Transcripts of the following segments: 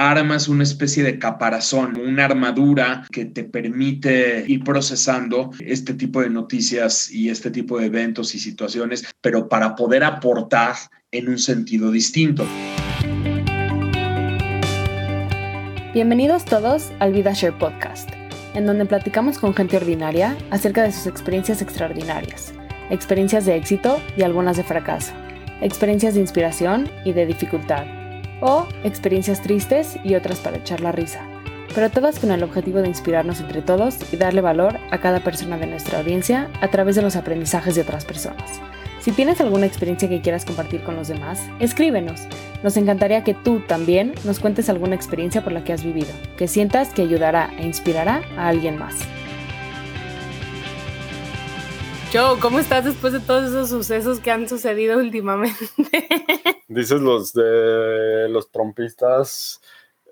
armas una especie de caparazón, una armadura que te permite ir procesando este tipo de noticias y este tipo de eventos y situaciones, pero para poder aportar en un sentido distinto. Bienvenidos todos al VidaShare Podcast, en donde platicamos con gente ordinaria acerca de sus experiencias extraordinarias, experiencias de éxito y algunas de fracaso, experiencias de inspiración y de dificultad o experiencias tristes y otras para echar la risa, pero todas con el objetivo de inspirarnos entre todos y darle valor a cada persona de nuestra audiencia a través de los aprendizajes de otras personas. Si tienes alguna experiencia que quieras compartir con los demás, escríbenos. Nos encantaría que tú también nos cuentes alguna experiencia por la que has vivido, que sientas que ayudará e inspirará a alguien más. Joe, ¿cómo estás después de todos esos sucesos que han sucedido últimamente? Dices los de los trompistas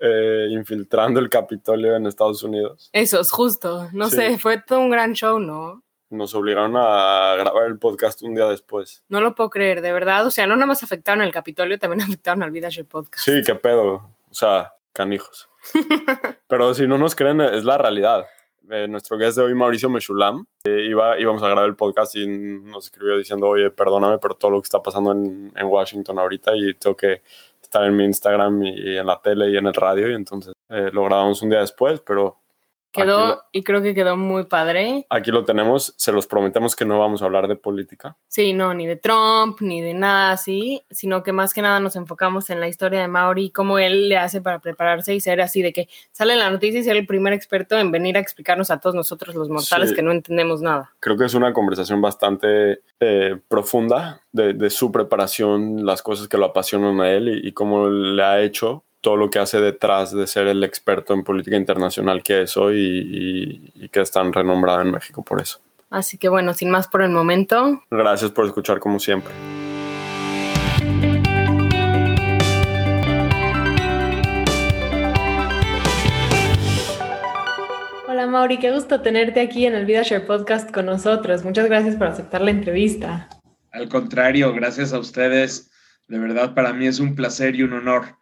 eh, infiltrando el Capitolio en Estados Unidos. Esos, justo. No sé, fue todo un gran show, ¿no? Nos obligaron a grabar el podcast un día después. No lo puedo creer, de verdad. O sea, no nada más afectaron el Capitolio, también afectaron al Vidash Podcast. Sí, qué pedo. O sea, canijos. Pero si no nos creen, es la realidad. Eh, nuestro guest de hoy, Mauricio Mechulam, eh, iba, íbamos a grabar el podcast y nos escribió diciendo, oye, perdóname, pero todo lo que está pasando en, en Washington ahorita y tengo que estar en mi Instagram y, en la tele y en el radio y entonces eh, lo grabamos un día después, pero Quedó, y creo que quedó muy padre. Aquí lo tenemos, se los prometemos que no vamos a hablar de política. Sí, no, ni de Trump, ni de nada así, sino que más que nada nos enfocamos en la historia de Mauri y cómo él le hace para prepararse y ser así de que sale en la noticia y ser el primer experto en venir a explicarnos a todos nosotros los mortales que no entendemos nada. Creo que es una conversación bastante eh, profunda de, su preparación, las cosas que lo apasionan a él y cómo le ha hecho todo lo que hace detrás de ser el experto en política internacional que es hoy y, que es tan renombrada en México por eso. Así que bueno, sin más por el momento. Gracias por escuchar como siempre. Hola Mauri, qué gusto tenerte aquí en el VidaShare Podcast con nosotros. Muchas gracias por aceptar la entrevista. Al contrario, gracias a ustedes. De verdad, para mí es un placer y un honor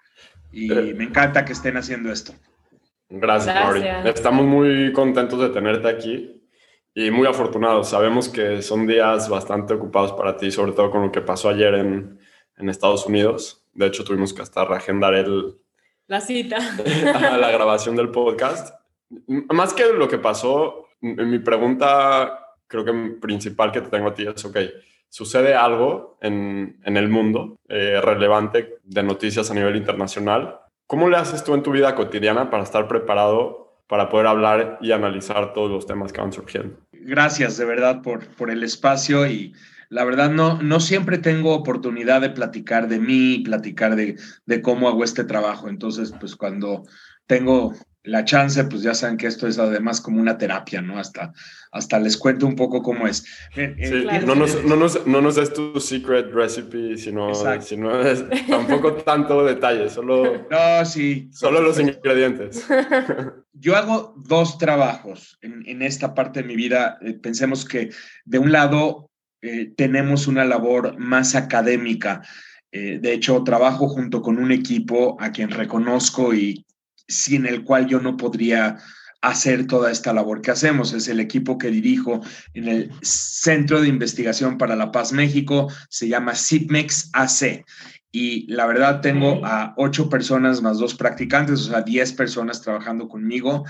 y eh. me encanta que estén haciendo esto. Gracias, Mauri. Estamos muy contentos de tenerte aquí y muy afortunados. Sabemos que son días bastante ocupados para ti, sobre todo con lo que pasó ayer en, en Estados Unidos. De hecho, tuvimos que hasta reagendar el... La cita. la grabación del podcast. Más que lo que pasó, mi pregunta creo que principal que te tengo a ti es, ok, sucede algo en, el mundo eh, relevante de noticias a nivel internacional, ¿cómo le haces tú en tu vida cotidiana para estar preparado para poder hablar y analizar todos los temas que van surgiendo? Gracias de verdad por, por el espacio y la verdad no, no siempre tengo oportunidad de platicar de mí, platicar de, de cómo hago este trabajo. Entonces, pues cuando tengo la chance, pues ya saben que esto es además como una terapia, ¿no? Hasta, hasta les cuento un poco cómo es. Sí, no, nos, no, nos, no, nos, des tu secret recipe, sino, sino es, tampoco tanto detalle, solo, no, sí. solo los ingredientes. Yo hago dos trabajos en, en esta parte de mi vida. Eh, pensemos que de un lado eh, tenemos una labor más académica. Eh, de hecho, trabajo junto con un equipo a quien reconozco y sin el cual yo no podría hacer toda esta labor que hacemos. Es el equipo que dirijo en el Centro de Investigación para la Paz México, se llama CIPMEX AC. Y la verdad tengo a ocho personas más dos practicantes, o sea, diez personas trabajando conmigo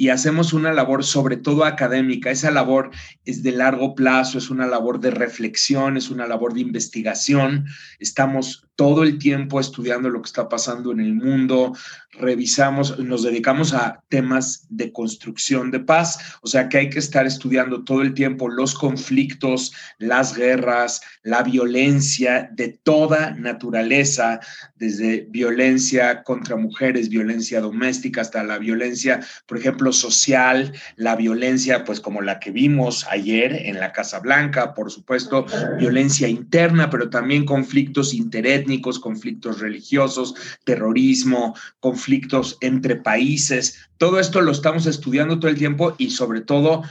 y hacemos una labor sobre todo académica. Esa labor es de largo plazo, es una labor de reflexión, es una labor de investigación. Estamos todo el tiempo estudiando lo que está pasando en el mundo, revisamos, nos dedicamos a temas de construcción de paz, o sea que hay que estar estudiando todo el tiempo los conflictos, las guerras, la violencia de toda naturaleza, desde violencia contra mujeres, violencia doméstica, hasta la violencia, por ejemplo, social, la violencia, pues como la que vimos ayer en la Casa Blanca, por supuesto, violencia interna, pero también conflictos interétnicos, conflictos religiosos, terrorismo, conflictos entre países. Todo esto lo estamos estudiando todo el tiempo y sobre todo,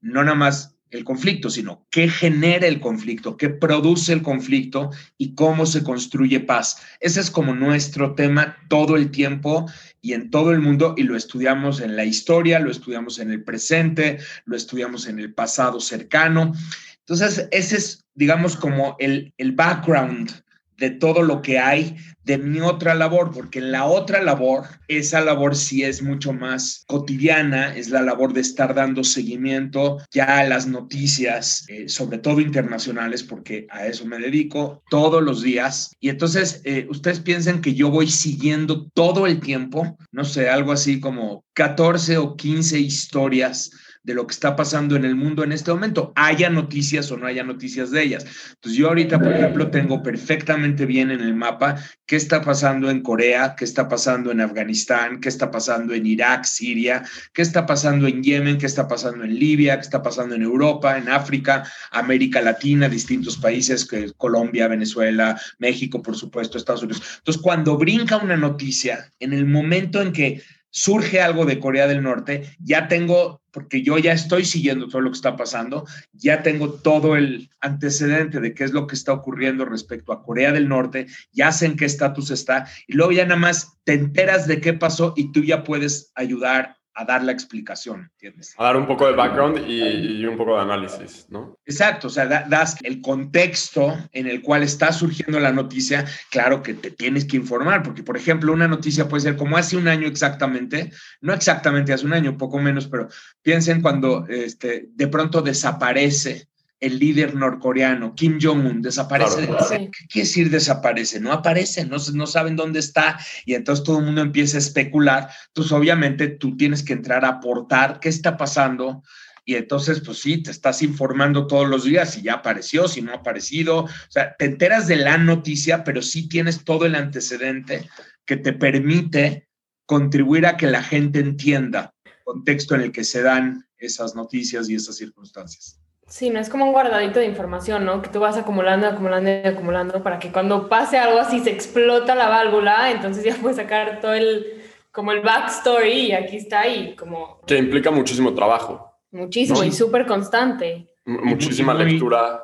no nada más el conflicto, sino qué genera el conflicto, qué produce el conflicto y cómo se construye paz. Ese es como nuestro tema todo el tiempo y en todo el mundo y lo estudiamos en la historia, lo estudiamos en el presente, lo estudiamos en el pasado cercano. Entonces, ese es, digamos, como el, el background de todo lo que hay de mi otra labor, porque la otra labor, esa labor sí es mucho más cotidiana, es la labor de estar dando seguimiento ya a las noticias, eh, sobre todo internacionales, porque a eso me dedico todos los días. Y entonces, eh, ustedes piensen que yo voy siguiendo todo el tiempo, no sé, algo así como 14 o 15 historias de lo que está pasando en el mundo en este momento, haya noticias o no haya noticias de ellas. Entonces yo ahorita, por ejemplo, tengo perfectamente bien en el mapa qué está pasando en Corea, qué está pasando en Afganistán, qué está pasando en Irak, Siria, qué está pasando en Yemen, qué está pasando en Libia, qué está pasando en Europa, en África, América Latina, distintos países, que Colombia, Venezuela, México, por supuesto, Estados Unidos. Entonces, cuando brinca una noticia, en el momento en que surge algo de Corea del Norte, ya tengo, porque yo ya estoy siguiendo todo lo que está pasando, ya tengo todo el antecedente de qué es lo que está ocurriendo respecto a Corea del Norte, ya sé en qué estatus está, y luego ya nada más te enteras de qué pasó y tú ya puedes ayudar a dar la explicación, ¿entiendes? A dar un poco de background y, un poco de análisis, ¿no? Exacto, o sea, das el contexto en el cual está surgiendo la noticia, claro que te tienes que informar, porque por ejemplo, una noticia puede ser como hace un año exactamente, no exactamente hace un año, poco menos, pero piensen cuando este, de pronto desaparece el líder norcoreano, Kim Jong-un, desaparece. ¿Qué quiere decir desaparece? No aparece, no, no saben dónde está y entonces todo el mundo empieza a especular. Entonces, obviamente, tú tienes que entrar a aportar qué está pasando y entonces, pues sí, te estás informando todos los días si ya apareció, si no ha aparecido. O sea, te enteras de la noticia, pero sí tienes todo el antecedente que te permite contribuir a que la gente entienda el contexto en el que se dan esas noticias y esas circunstancias. Sí, no es como un guardadito de información, ¿no? Que tú vas acumulando, acumulando y acumulando para que cuando pase algo así se explota la válvula, entonces ya puedes sacar todo el, como el backstory y aquí está ahí, como... Que implica muchísimo trabajo. Muchísimo y súper constante. muchísima lectura.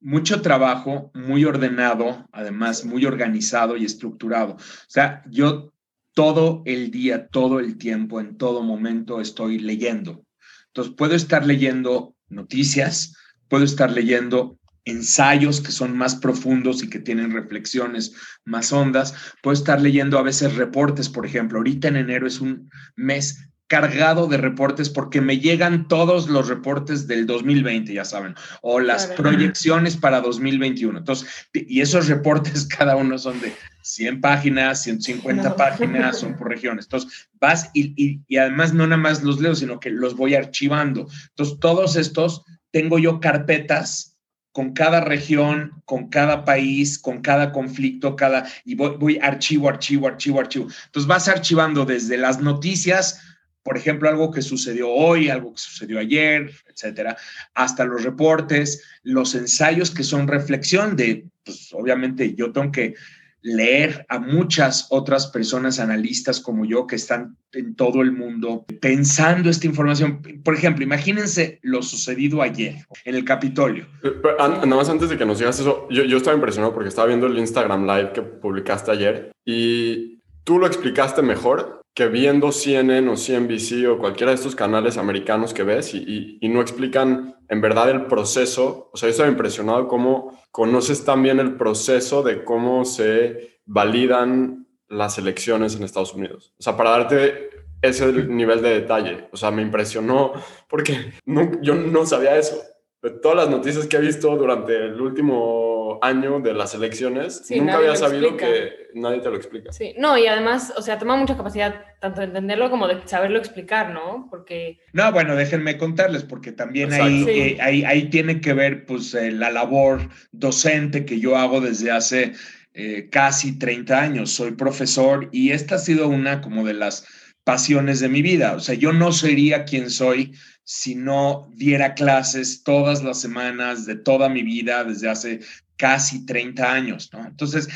Mucho trabajo, muy ordenado, además muy organizado y estructurado. O sea, yo todo el día, todo el tiempo, en todo momento estoy leyendo. Entonces, puedo estar leyendo noticias, puedo estar leyendo ensayos que son más profundos y que tienen reflexiones más hondas, puedo estar leyendo a veces reportes, por ejemplo, ahorita en enero es un mes cargado de reportes porque me llegan todos los reportes del 2020, ya saben, o las proyecciones para 2021. Entonces, y esos reportes cada uno son de 100 páginas, 150 páginas, son por regiones. Entonces, vas y, y, además no nada más los leo, sino que los voy archivando. Entonces, todos estos, tengo yo carpetas con cada región, con cada país, con cada conflicto, cada, y voy, voy archivo, archivo, archivo, archivo. Entonces vas archivando desde las noticias, por ejemplo, algo que sucedió hoy, algo que sucedió ayer, etcétera, hasta los reportes, los ensayos que son reflexión de, pues obviamente yo tengo que leer a muchas otras personas analistas como yo que están en todo el mundo pensando esta información. Por ejemplo, imagínense lo sucedido ayer en el Capitolio. Eh, nada más antes de que nos digas eso, yo, yo estaba impresionado porque estaba viendo el Instagram Live que publicaste ayer y tú lo explicaste mejor que viendo CNN o CNBC o cualquiera de estos canales americanos que ves y, y, no explican en verdad el proceso. O sea, yo estaba impresionado cómo conoces también el proceso de cómo se validan las elecciones en Estados Unidos. O sea, para darte ese nivel de detalle. O sea, me impresionó porque no, yo no sabía eso. De todas las noticias que he visto durante el último año de las elecciones, nunca había sabido que nadie te lo explica. Sí, no, y además, o sea, toma mucha capacidad tanto de entenderlo como de saberlo explicar, ¿no? Porque... No, bueno, déjenme contarles, porque también ahí, eh, ahí, ahí, tiene que ver, pues, eh, la labor docente que yo hago desde hace eh, casi 30 años. Soy profesor y esta ha sido una como de las pasiones de mi vida. O sea, yo no sería quien soy si no diera clases todas las semanas de toda mi vida desde hace casi 30 años, ¿no? Entonces,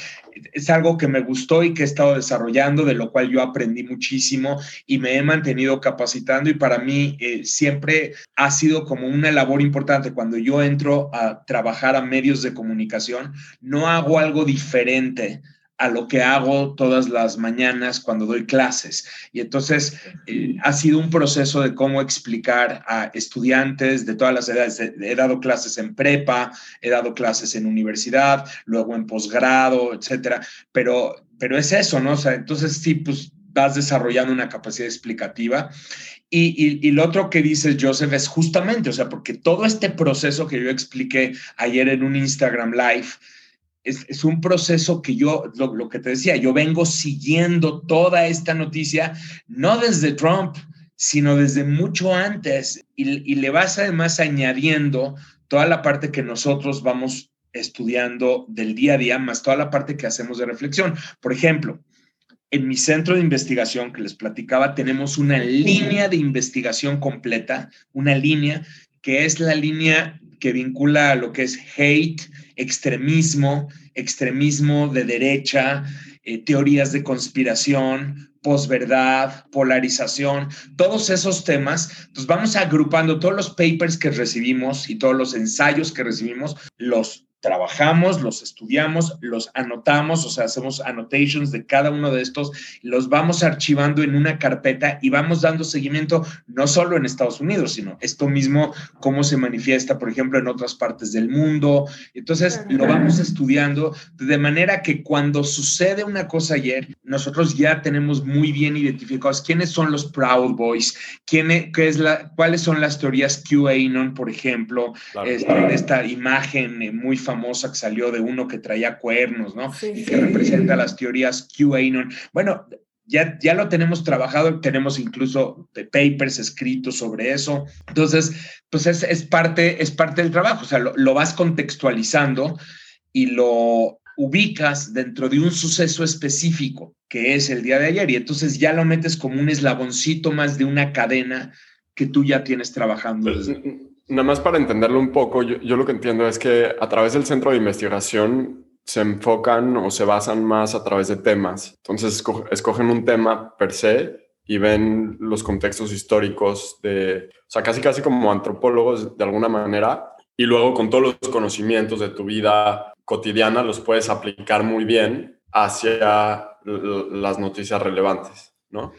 es algo que me gustó y que he estado desarrollando, de lo cual yo aprendí muchísimo y me he mantenido capacitando y para mí eh, siempre ha sido como una labor importante. Cuando yo entro a trabajar a medios de comunicación, no hago algo diferente a lo que hago todas las mañanas cuando doy clases. Y entonces eh, ha sido un proceso de cómo explicar a estudiantes de todas las edades. He dado clases en prepa, he dado clases en universidad, luego en posgrado, etcétera. Pero, pero es eso, ¿no? O sea, entonces sí, pues vas desarrollando una capacidad explicativa. Y, y, y, lo otro que dices, Joseph, es justamente, o sea, porque todo este proceso que yo expliqué ayer en un Instagram Live, es, un proceso que yo, lo, que te decía, yo vengo siguiendo toda esta noticia, no desde Trump, sino desde mucho antes, y, le vas además añadiendo toda la parte que nosotros vamos estudiando del día a día, más toda la parte que hacemos de reflexión. Por ejemplo, en mi centro de investigación que les platicaba, tenemos una línea de investigación completa, una línea que es la línea que vincula a lo que es hate, extremismo, extremismo de derecha, eh, teorías de conspiración, posverdad, polarización, todos esos temas, pues vamos agrupando todos los papers que recibimos y todos los ensayos que recibimos, los trabajamos, los estudiamos, los anotamos, o sea, hacemos annotations de cada uno de estos, los vamos archivando en una carpeta y vamos dando seguimiento no solo en Estados Unidos, sino esto mismo, cómo se manifiesta, por ejemplo, en otras partes del mundo. Entonces, lo vamos estudiando de manera que cuando sucede una cosa ayer, nosotros ya tenemos muy bien identificados quiénes son los Proud Boys, quién e, qué es la, cuáles son las teorías QAnon, por ejemplo, este, esta imagen eh, muy famosa famosa que salió de uno que traía cuernos, ¿no? y que representa las teorías QAnon. Bueno, ya, ya lo tenemos trabajado, tenemos incluso papers escritos sobre eso. Entonces, pues es, es parte, es parte del trabajo, o sea, lo, lo vas contextualizando y lo ubicas dentro de un suceso específico, que es el día de ayer, y entonces ya lo metes como un eslaboncito más de una cadena que tú ya tienes trabajando. Pues, Nada más para entenderlo un poco, yo, lo que entiendo es que a través del centro de investigación se enfocan o se basan más a través de temas. Entonces escogen un tema per se y ven los contextos históricos de, o sea, casi casi como antropólogos de alguna manera, y luego con todos los conocimientos de tu vida cotidiana los puedes aplicar muy bien hacia las noticias relevantes, ¿no?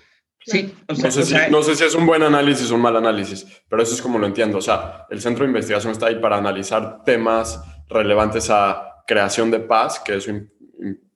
Sí, no, sé si, no, sé si, es un buen análisis o un mal análisis, pero eso es como lo entiendo. O sea, el centro de investigación está ahí para analizar temas relevantes a creación de paz, que eso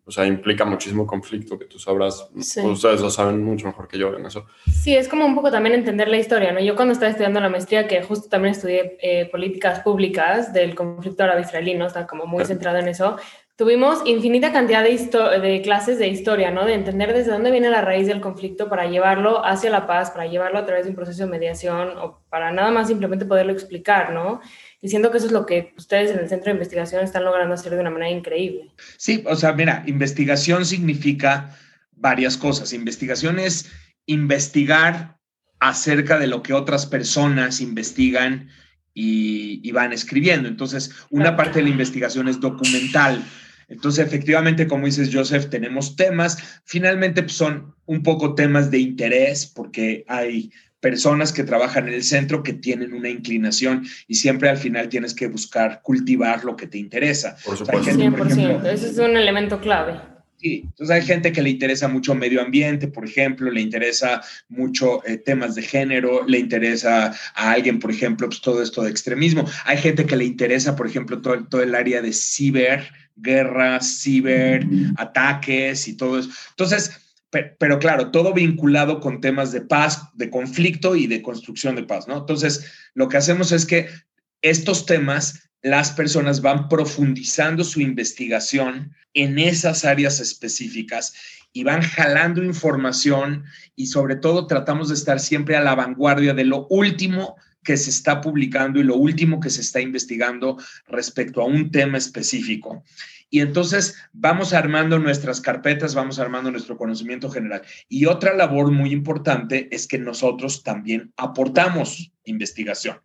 o sea, implica muchísimo conflicto, que tú sabrás, ustedes lo saben mucho mejor que yo en eso. Sí, es como un poco también entender la historia, ¿no? Yo cuando estaba estudiando la maestría, que justo también estudié eh, políticas públicas del conflicto árabe-israelí, ¿no? Está como muy centrado en eso tuvimos infinita cantidad de, de, clases de historia, ¿no? De entender desde dónde viene la raíz del conflicto para llevarlo hacia la paz, para llevarlo a través de un proceso de mediación o para nada más simplemente poderlo explicar, ¿no? Diciendo que eso es lo que ustedes en el centro de investigación están logrando hacer de una manera increíble. Sí, o sea, mira, investigación significa varias cosas. Investigación es investigar acerca de lo que otras personas investigan y, van escribiendo. Entonces, una parte de la investigación es documental. Entonces, efectivamente, como dices, Joseph, tenemos temas. Finalmente, pues, son un poco temas de interés porque hay personas que trabajan en el centro que tienen una inclinación y siempre al final tienes que buscar cultivar lo que te interesa. Por supuesto. 100%, ese es un elemento clave. Sí, entonces hay gente que le interesa mucho medio ambiente, por ejemplo, le interesa mucho eh, temas de género, le interesa a alguien, por ejemplo, pues todo esto de extremismo. Hay gente que le interesa, por ejemplo, todo, todo el área de ciber, guerras, ciber, ataques y todo eso. Entonces, pero, claro, todo vinculado con temas de paz, de conflicto y de construcción de paz, ¿no? Entonces, lo que hacemos es que estos temas las personas van profundizando su investigación en esas áreas específicas y van jalando información y sobre todo tratamos de estar siempre a la vanguardia de lo último que se está publicando y lo último que se está investigando respecto a un tema específico. Y entonces vamos armando nuestras carpetas, vamos armando nuestro conocimiento general. Y otra labor muy importante es que nosotros también aportamos investigación.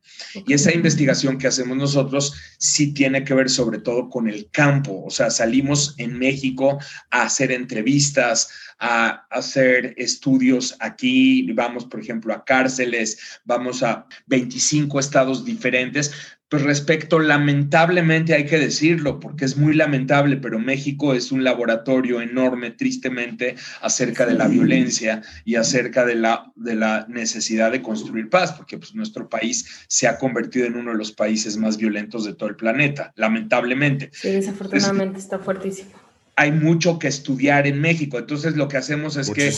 Y esa investigación que hacemos nosotros sí tiene que ver sobre todo con el campo. O sea, salimos en México a hacer entrevistas, a hacer estudios aquí, vamos, por ejemplo, a cárceles, vamos a 25 estados diferentes, pues respecto, lamentablemente hay que decirlo, porque es muy lamentable, pero México es un laboratorio enorme, tristemente, acerca de la violencia y acerca de la, de la necesidad de construir paz, porque pues, nuestro país se ha convertido en uno de los países más violentos de todo el planeta, lamentablemente. Sí, desafortunadamente está fuertísimo hay mucho que estudiar en México. Entonces lo que hacemos es que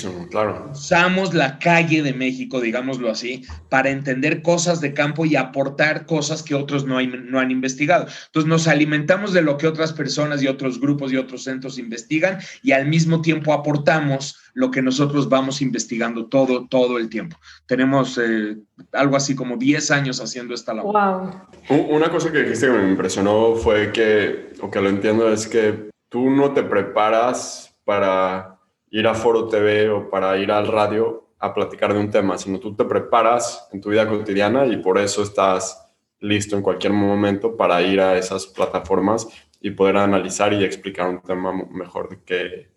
usamos la calle de México, digámoslo así, para entender cosas de campo y aportar cosas que otros no, no han investigado. Entonces nos alimentamos de lo que otras personas y otros grupos y otros centros investigan y al mismo tiempo aportamos lo que nosotros vamos investigando todo, todo el tiempo. Tenemos eh, algo así como 10 años haciendo esta labor. Wow. Una cosa que dijiste que me impresionó fue que, o que lo entiendo, es que tú no te preparas para ir a Foro TV o para ir al radio a platicar de un tema, sino tú te preparas en tu vida cotidiana y por eso estás listo en cualquier momento para ir a esas plataformas y poder analizar y explicar un tema mejor de que...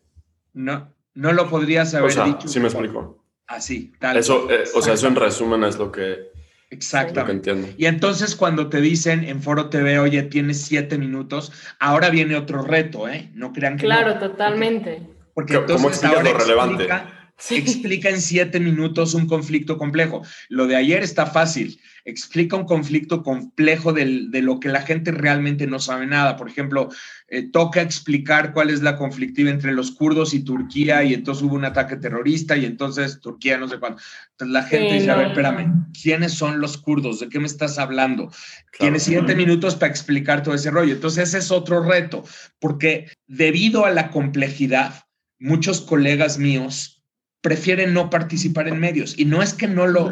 No, no lo podrías haber o sea, dicho. Sí me explico. Así, tal. Eso, eh, o sea, eso en resumen es lo que Exactamente. Y entonces cuando te dicen en Foro TV, oye, tienes siete minutos, ahora viene otro reto, ¿eh? No crean que... Claro, totalmente. Porque, entonces ahora lo relevante? Explica, explica en siete minutos un conflicto complejo. Lo de ayer está fácil explica un conflicto complejo de lo que la gente realmente no sabe nada. Por ejemplo, eh, toca explicar cuál es la conflictiva entre los kurdos y Turquía y entonces hubo un ataque terrorista y entonces Turquía no sé cuándo. Entonces la gente dice, a ver, espérame, ¿quiénes son los kurdos? ¿De qué me estás hablando? Tienes siete minutos para explicar todo ese rollo. Entonces ese es otro reto, porque debido a la complejidad, muchos colegas míos prefieren no participar en medios. Y no es que no lo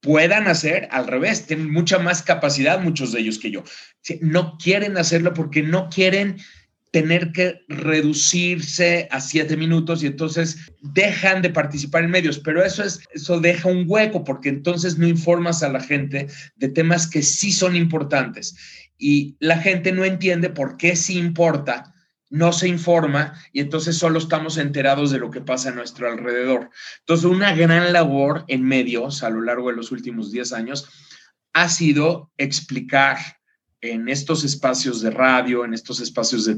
puedan hacer al revés, tienen mucha más capacidad muchos de ellos que yo. No quieren hacerlo porque no quieren tener que reducirse a siete minutos y entonces dejan de participar en medios, pero eso es eso deja un hueco porque entonces no informas a la gente de temas que sí son importantes. Y la gente no entiende por qué sí importa no se informa y entonces solo estamos enterados de lo que pasa a nuestro alrededor. Entonces, una gran labor en medios a lo largo de los últimos 10 años ha sido explicar en estos espacios de radio, en estos espacios de,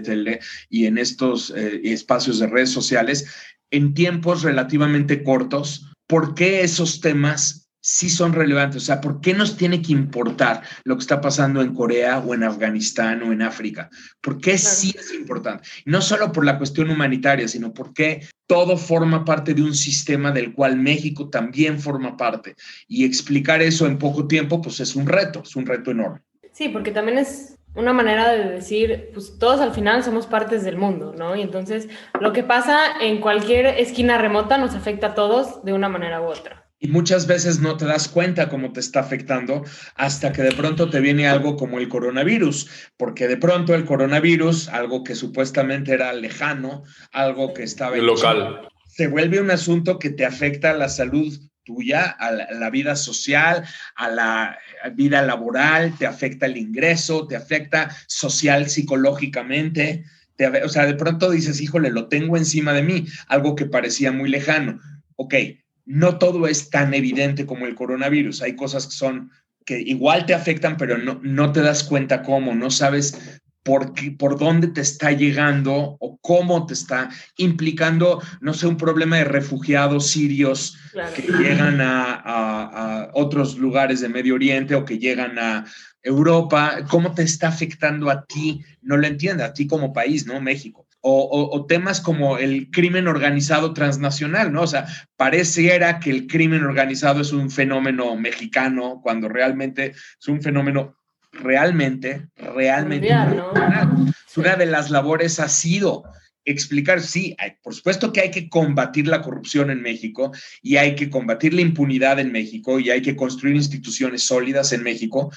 tele, y en estos eh, espacios de redes sociales, en tiempos relativamente cortos, por qué esos temas sí son relevantes. O sea, ¿por qué nos tiene que importar lo que está pasando en Corea o en Afganistán o en África? ¿Por qué sí es importante? No solo por la cuestión humanitaria, sino porque todo forma parte de un sistema del cual México también forma parte. Y explicar eso en poco tiempo, pues es un reto, es un reto enorme. Sí, porque también es una manera de decir, pues todos al final somos partes del mundo, ¿no? Y entonces lo que pasa en cualquier esquina remota nos afecta a todos de una manera u otra. Y muchas veces no te das cuenta cómo te está afectando hasta que de pronto te viene algo como el coronavirus, porque de pronto el coronavirus, algo que supuestamente era lejano, algo que estaba... En local. Se vuelve un asunto que te afecta a la salud tuya, a la, vida social, a la vida laboral, te afecta el ingreso, te afecta social, psicológicamente. o sea, de pronto dices, híjole, lo tengo encima de mí, algo que parecía muy lejano. Ok, no todo es tan evidente como el coronavirus. Hay cosas que son que igual te afectan, pero no, no te das cuenta cómo, no sabes por, qué, por dónde te está llegando o cómo te está implicando, no sé, un problema de refugiados sirios que llegan a, a, otros lugares de Medio Oriente o que llegan a Europa, cómo te está afectando a ti, no lo entiende, a ti como país, ¿no? México o, temas como el crimen organizado transnacional, ¿no? O sea, pareciera que el crimen organizado es un fenómeno mexicano cuando realmente es un fenómeno realmente, realmente. Una de las labores ha sido explicar, sí, por supuesto que hay que combatir la corrupción en México y hay que combatir la impunidad en México y hay que construir instituciones sólidas en México,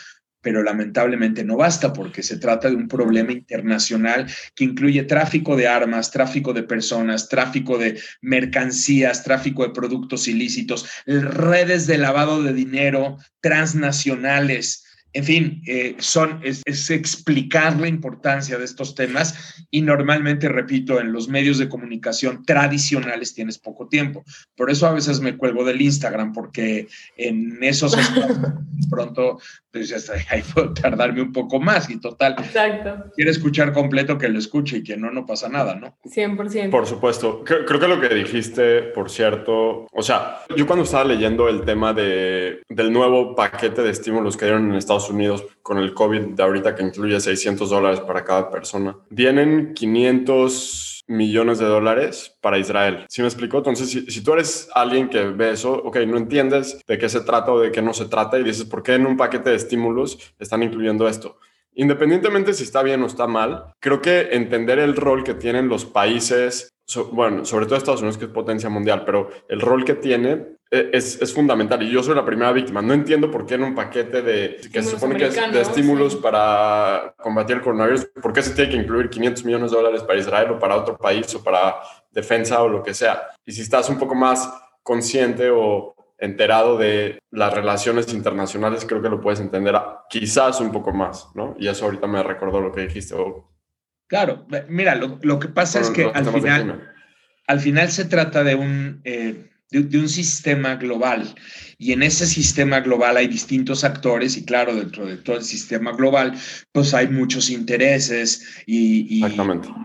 pero lamentablemente no basta porque se trata de un problema internacional que incluye tráfico de armas, tráfico de personas, tráfico de mercancías, tráfico de productos ilícitos, redes de lavado de dinero transnacionales en fin, eh, son, es, explicar la importancia de estos temas y normalmente, repito, en los medios de comunicación tradicionales tienes poco tiempo. Por eso a veces me cuelgo del Instagram, porque en esos pronto pues ahí puedo tardarme un poco más y total. Exacto. Quiere escuchar completo que lo escuche y que no, no pasa nada, ¿no? 100%. Por supuesto. Creo, que lo que dijiste, por cierto, o sea, yo cuando estaba leyendo el tema de, del nuevo paquete de estímulos que dieron en Estados Unidos con el COVID de ahorita que incluye 600 dólares para cada persona, vienen 500 millones de dólares para Israel. ¿Sí me explico? Entonces, si, si, tú eres alguien que ve eso, ok, no entiendes de qué se trata o de qué no se trata y dices, ¿por qué en un paquete de estímulos están incluyendo esto? Independientemente si está bien o está mal, creo que entender el rol que tienen los países, bueno, sobre todo Estados Unidos que es potencia mundial, pero el rol que tiene e, es, es, fundamental y yo soy la primera víctima. No entiendo por qué en un paquete de que se supone que es de estímulos para combatir el coronavirus, por qué se tiene que incluir 500 millones de dólares para Israel o para otro país o para defensa o lo que sea. Y si estás un poco más consciente o enterado de las relaciones internacionales, creo que lo puedes entender quizás un poco más, ¿no? Y eso ahorita me recordó lo que dijiste. Claro, mira, lo, que pasa es que al final, al final se trata de un... Eh, de, un sistema global. Y en ese sistema global hay distintos actores y claro, dentro de todo el sistema global, pues hay muchos intereses y,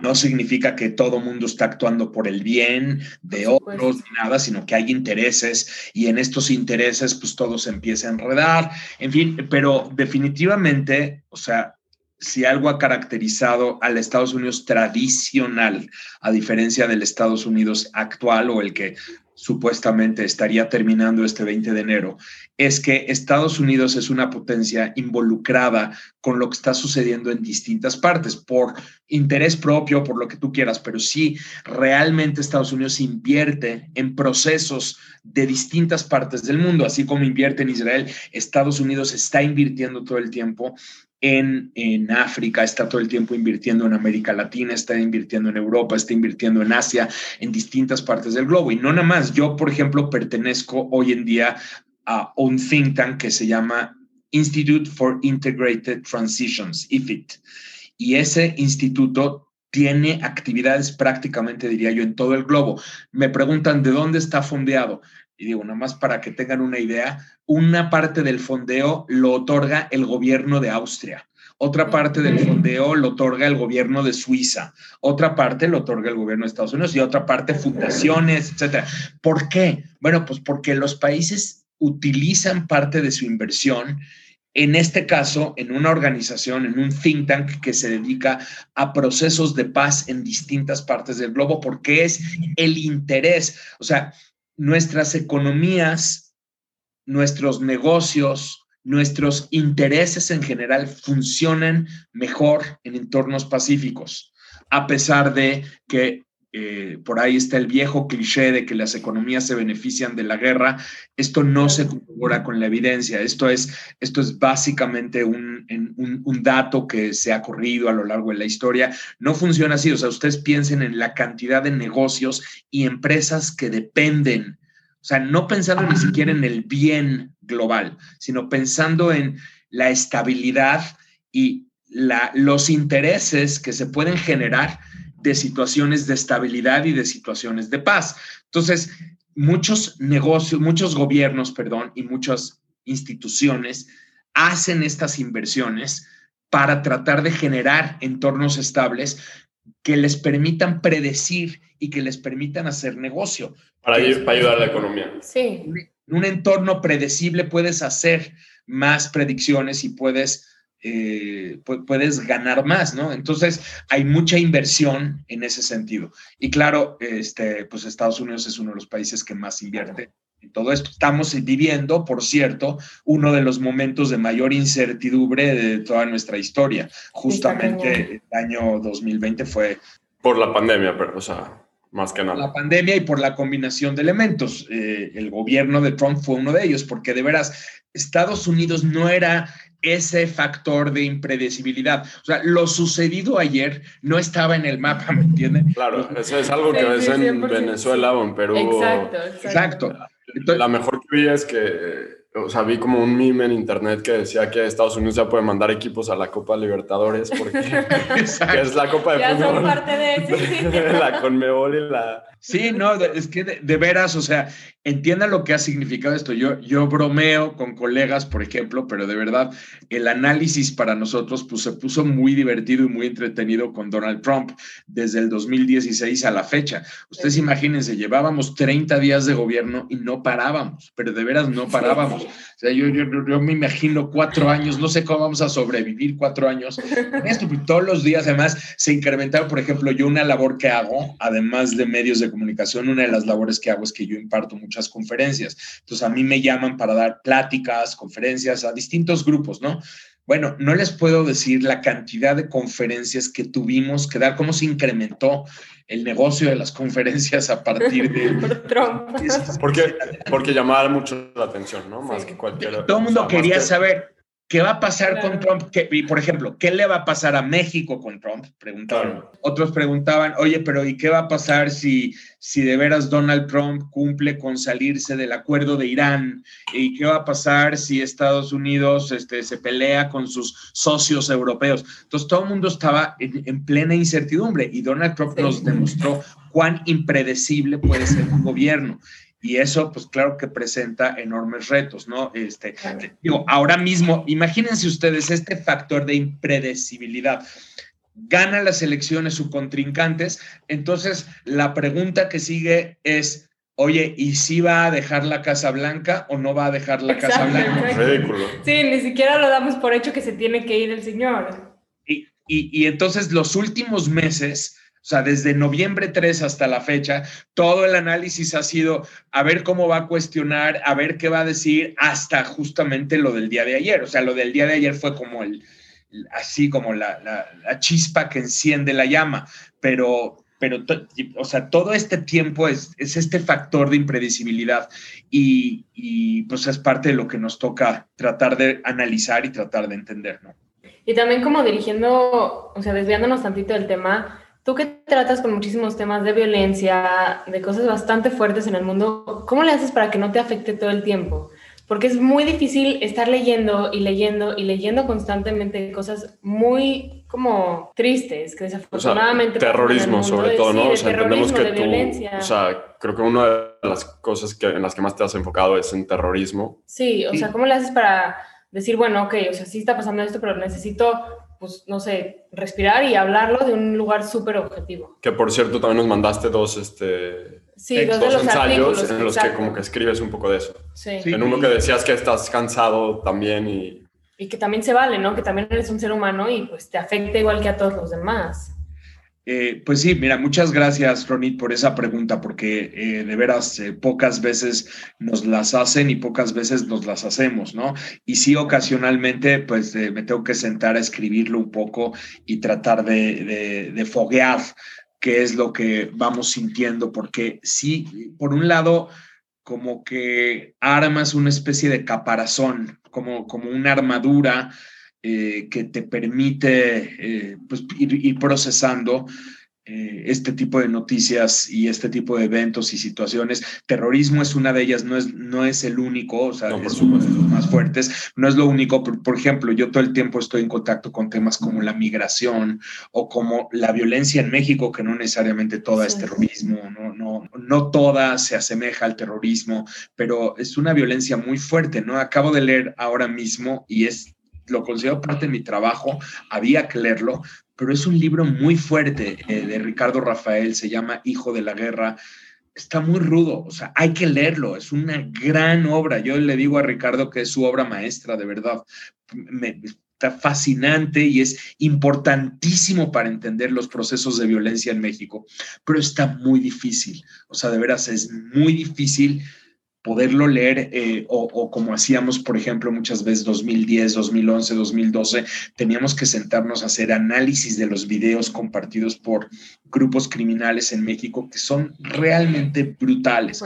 no significa que todo mundo está actuando por el bien de otros ni nada, sino que hay intereses y en estos intereses pues todo se empieza a enredar, en fin, pero definitivamente, o sea, si algo ha caracterizado al Estados Unidos tradicional, a diferencia del Estados Unidos actual o el que supuestamente estaría terminando este 20 de enero, es que Estados Unidos es una potencia involucrada con lo que está sucediendo en distintas partes, por interés propio, por lo que tú quieras, pero sí realmente Estados Unidos invierte en procesos de distintas partes del mundo, así como invierte en Israel, Estados Unidos está invirtiendo todo el tiempo en, África, está todo el tiempo invirtiendo en América Latina, está invirtiendo en Europa, está invirtiendo en Asia, en distintas partes del globo. Y no nada más, yo, por ejemplo, pertenezco hoy en día a un think tank que se llama Institute for Integrated Transitions, IFIT. Y ese instituto tiene actividades prácticamente, diría yo, en todo el globo. Me preguntan de dónde está fondeado. Y digo, nada más para que tengan una idea, una parte del fondeo lo otorga el gobierno de Austria. Otra parte del fondeo lo otorga el gobierno de Suiza, otra parte lo otorga el gobierno de Estados Unidos y otra parte fundaciones, etcétera. ¿Por qué? Bueno, pues porque los países utilizan parte de su inversión en este caso, en una organización, en un think tank que se dedica a procesos de paz en distintas partes del globo, porque es el interés. O sea, nuestras economías, nuestros negocios, nuestros intereses en general funcionan mejor en entornos pacíficos, a pesar de que eh, por ahí está el viejo cliché de que las economías se benefician de la guerra. Esto no se corrobora con la evidencia. Esto es, esto es básicamente un, un, un, dato que se ha corrido a lo largo de la historia. No funciona así. O sea, ustedes piensen en la cantidad de negocios y empresas que dependen. O sea, no pensando ni siquiera en el bien global, sino pensando en la estabilidad y la, los intereses que se pueden generar de situaciones de estabilidad y de situaciones de paz. Entonces, muchos negocios, muchos gobiernos, perdón, y muchas instituciones hacen estas inversiones para tratar de generar entornos estables que les permitan predecir y que les permitan hacer negocio. Para, para ayudar a la economía. Sí. En un entorno predecible puedes hacer más predicciones y puedes eh, puedes ganar más, ¿no? Entonces, hay mucha inversión en ese sentido. Y claro, este, pues Estados Unidos es uno de los países que más invierte en todo esto. Estamos viviendo, por cierto, uno de los momentos de mayor incertidumbre de toda nuestra historia. Justamente el año 2020 fue... Por la pandemia, pero, o sea, más que nada. La pandemia y por la combinación de elementos. Eh, el gobierno de Trump fue uno de ellos, porque de veras Estados Unidos no era ese factor de impredecibilidad. O sea, lo sucedido ayer no estaba en el mapa, ¿me entienden? Claro, eso es algo que ves en Venezuela o en Perú. Exacto, exacto. la mejor que vi es que o sea, vi como un meme en internet que decía que Estados Unidos ya puede mandar equipos a la Copa Libertadores porque es la Copa de ya fútbol. Son parte de la Conmebol y la... Sí, no, es que de, veras, o sea, entienda lo que ha significado esto. Yo, yo bromeo con colegas, por ejemplo, pero de verdad, el análisis para nosotros pues, se puso muy divertido y muy entretenido con Donald Trump desde el 2016 a la fecha. Ustedes imagínense, llevábamos 30 días de gobierno y no parábamos, pero de veras no parábamos. Sea, yo, yo, yo me imagino cuatro años, no sé cómo vamos a sobrevivir cuatro años esto, todos los días además se incrementaron, por ejemplo, yo una labor que hago, además de medios de comunicación, una de las labores que hago es que yo imparto muchas conferencias. Entonces, a mí me llaman para dar pláticas, conferencias a distintos grupos, ¿no? Bueno, no les puedo decir la cantidad de conferencias que tuvimos que dar, cómo se incrementó el negocio de las conferencias a partir de... Trump. Porque, porque llamaba mucho la atención, ¿no? Más que cualquier... Todo el mundo quería saber ¿Qué va a pasar con Trump? y por ejemplo, ¿qué le va a pasar a México con Trump? Preguntaron. Otros preguntaban, oye, pero ¿y qué va a pasar si, si de veras Donald Trump cumple con salirse del acuerdo de Irán? ¿Y qué va a pasar si Estados Unidos este, se pelea con sus socios europeos? Entonces todo el mundo estaba en, plena incertidumbre y Donald Trump nos demostró cuán impredecible puede ser un gobierno. Y eso, pues claro que presenta enormes retos, ¿no? Este, digo, ahora mismo, imagínense ustedes este factor de impredecibilidad. Gana las elecciones sus contrincantes, entonces la pregunta que sigue es, oye, ¿y si va a dejar la Casa Blanca o no va a dejar la Casa Blanca? Ridículo. Sí, ni siquiera lo damos por hecho que se tiene que ir el señor. Y, y, y entonces los últimos meses o sea, desde noviembre 3 hasta la fecha, todo el análisis ha sido a ver cómo va a cuestionar, a ver qué va a decir, hasta justamente lo del día de ayer. O sea, lo del día de ayer fue como el, así como la, la, chispa que enciende la llama, pero, pero o sea, todo este tiempo es, es este factor de impredecibilidad y, y, pues es parte de lo que nos toca tratar de analizar y tratar de entender, ¿no? Y también como dirigiendo, o sea, desviándonos tantito del tema, Tú que tratas con muchísimos temas de violencia, de cosas bastante fuertes en el mundo, ¿cómo le haces para que no te afecte todo el tiempo? Porque es muy difícil estar leyendo y leyendo y leyendo constantemente cosas muy como tristes, que desafortunadamente... O sea, terrorismo sobre todo, ¿no? o sea, entendemos que tú... O sea, creo que una de las cosas que, en las que más te has enfocado es en terrorismo. Sí, o sea, ¿cómo le haces para decir, bueno, ok, o sea, sí está pasando esto, pero necesito pues, no sé, respirar y hablarlo de un lugar súper objetivo. Que por cierto, también nos mandaste dos, este, sí, dos, ensayos en los que como que escribes un poco de eso. Sí. En uno que decías que estás cansado también y... Y que también se vale, ¿no? Que también eres un ser humano y pues te afecta igual que a todos los demás. Eh, pues sí, mira, muchas gracias, Ronit, por esa pregunta, porque eh, de veras eh, pocas veces nos las hacen y pocas veces nos las hacemos, ¿no? Y sí, ocasionalmente, pues me tengo que sentar a escribirlo un poco y tratar de, de, foguear qué es lo que vamos sintiendo, porque sí, por un lado, como que armas una especie de caparazón, como, como una armadura eh, que te permite eh, pues, ir, procesando eh, este tipo de noticias y este tipo de eventos y situaciones. Terrorismo es una de ellas, no es, no es el único, o sea, es uno de los más fuertes, no es lo único. Por, por, ejemplo, yo todo el tiempo estoy en contacto con temas como la migración o como la violencia en México, que no necesariamente toda es terrorismo, no, no, no toda se asemeja al terrorismo, pero es una violencia muy fuerte, ¿no? Acabo de leer ahora mismo y es lo considero parte de mi trabajo, había que leerlo, pero es un libro muy fuerte eh, de Ricardo Rafael, se llama Hijo de la Guerra. Está muy rudo, o sea, hay que leerlo, es una gran obra. Yo le digo a Ricardo que es su obra maestra, de verdad. Me, está fascinante y es importantísimo para entender los procesos de violencia en México, pero está muy difícil, o sea, de veras es muy difícil poderlo leer eh, o, como hacíamos, por ejemplo, muchas veces 2010, 2011, 2012, teníamos que sentarnos a hacer análisis de los videos compartidos por grupos criminales en México que son realmente brutales.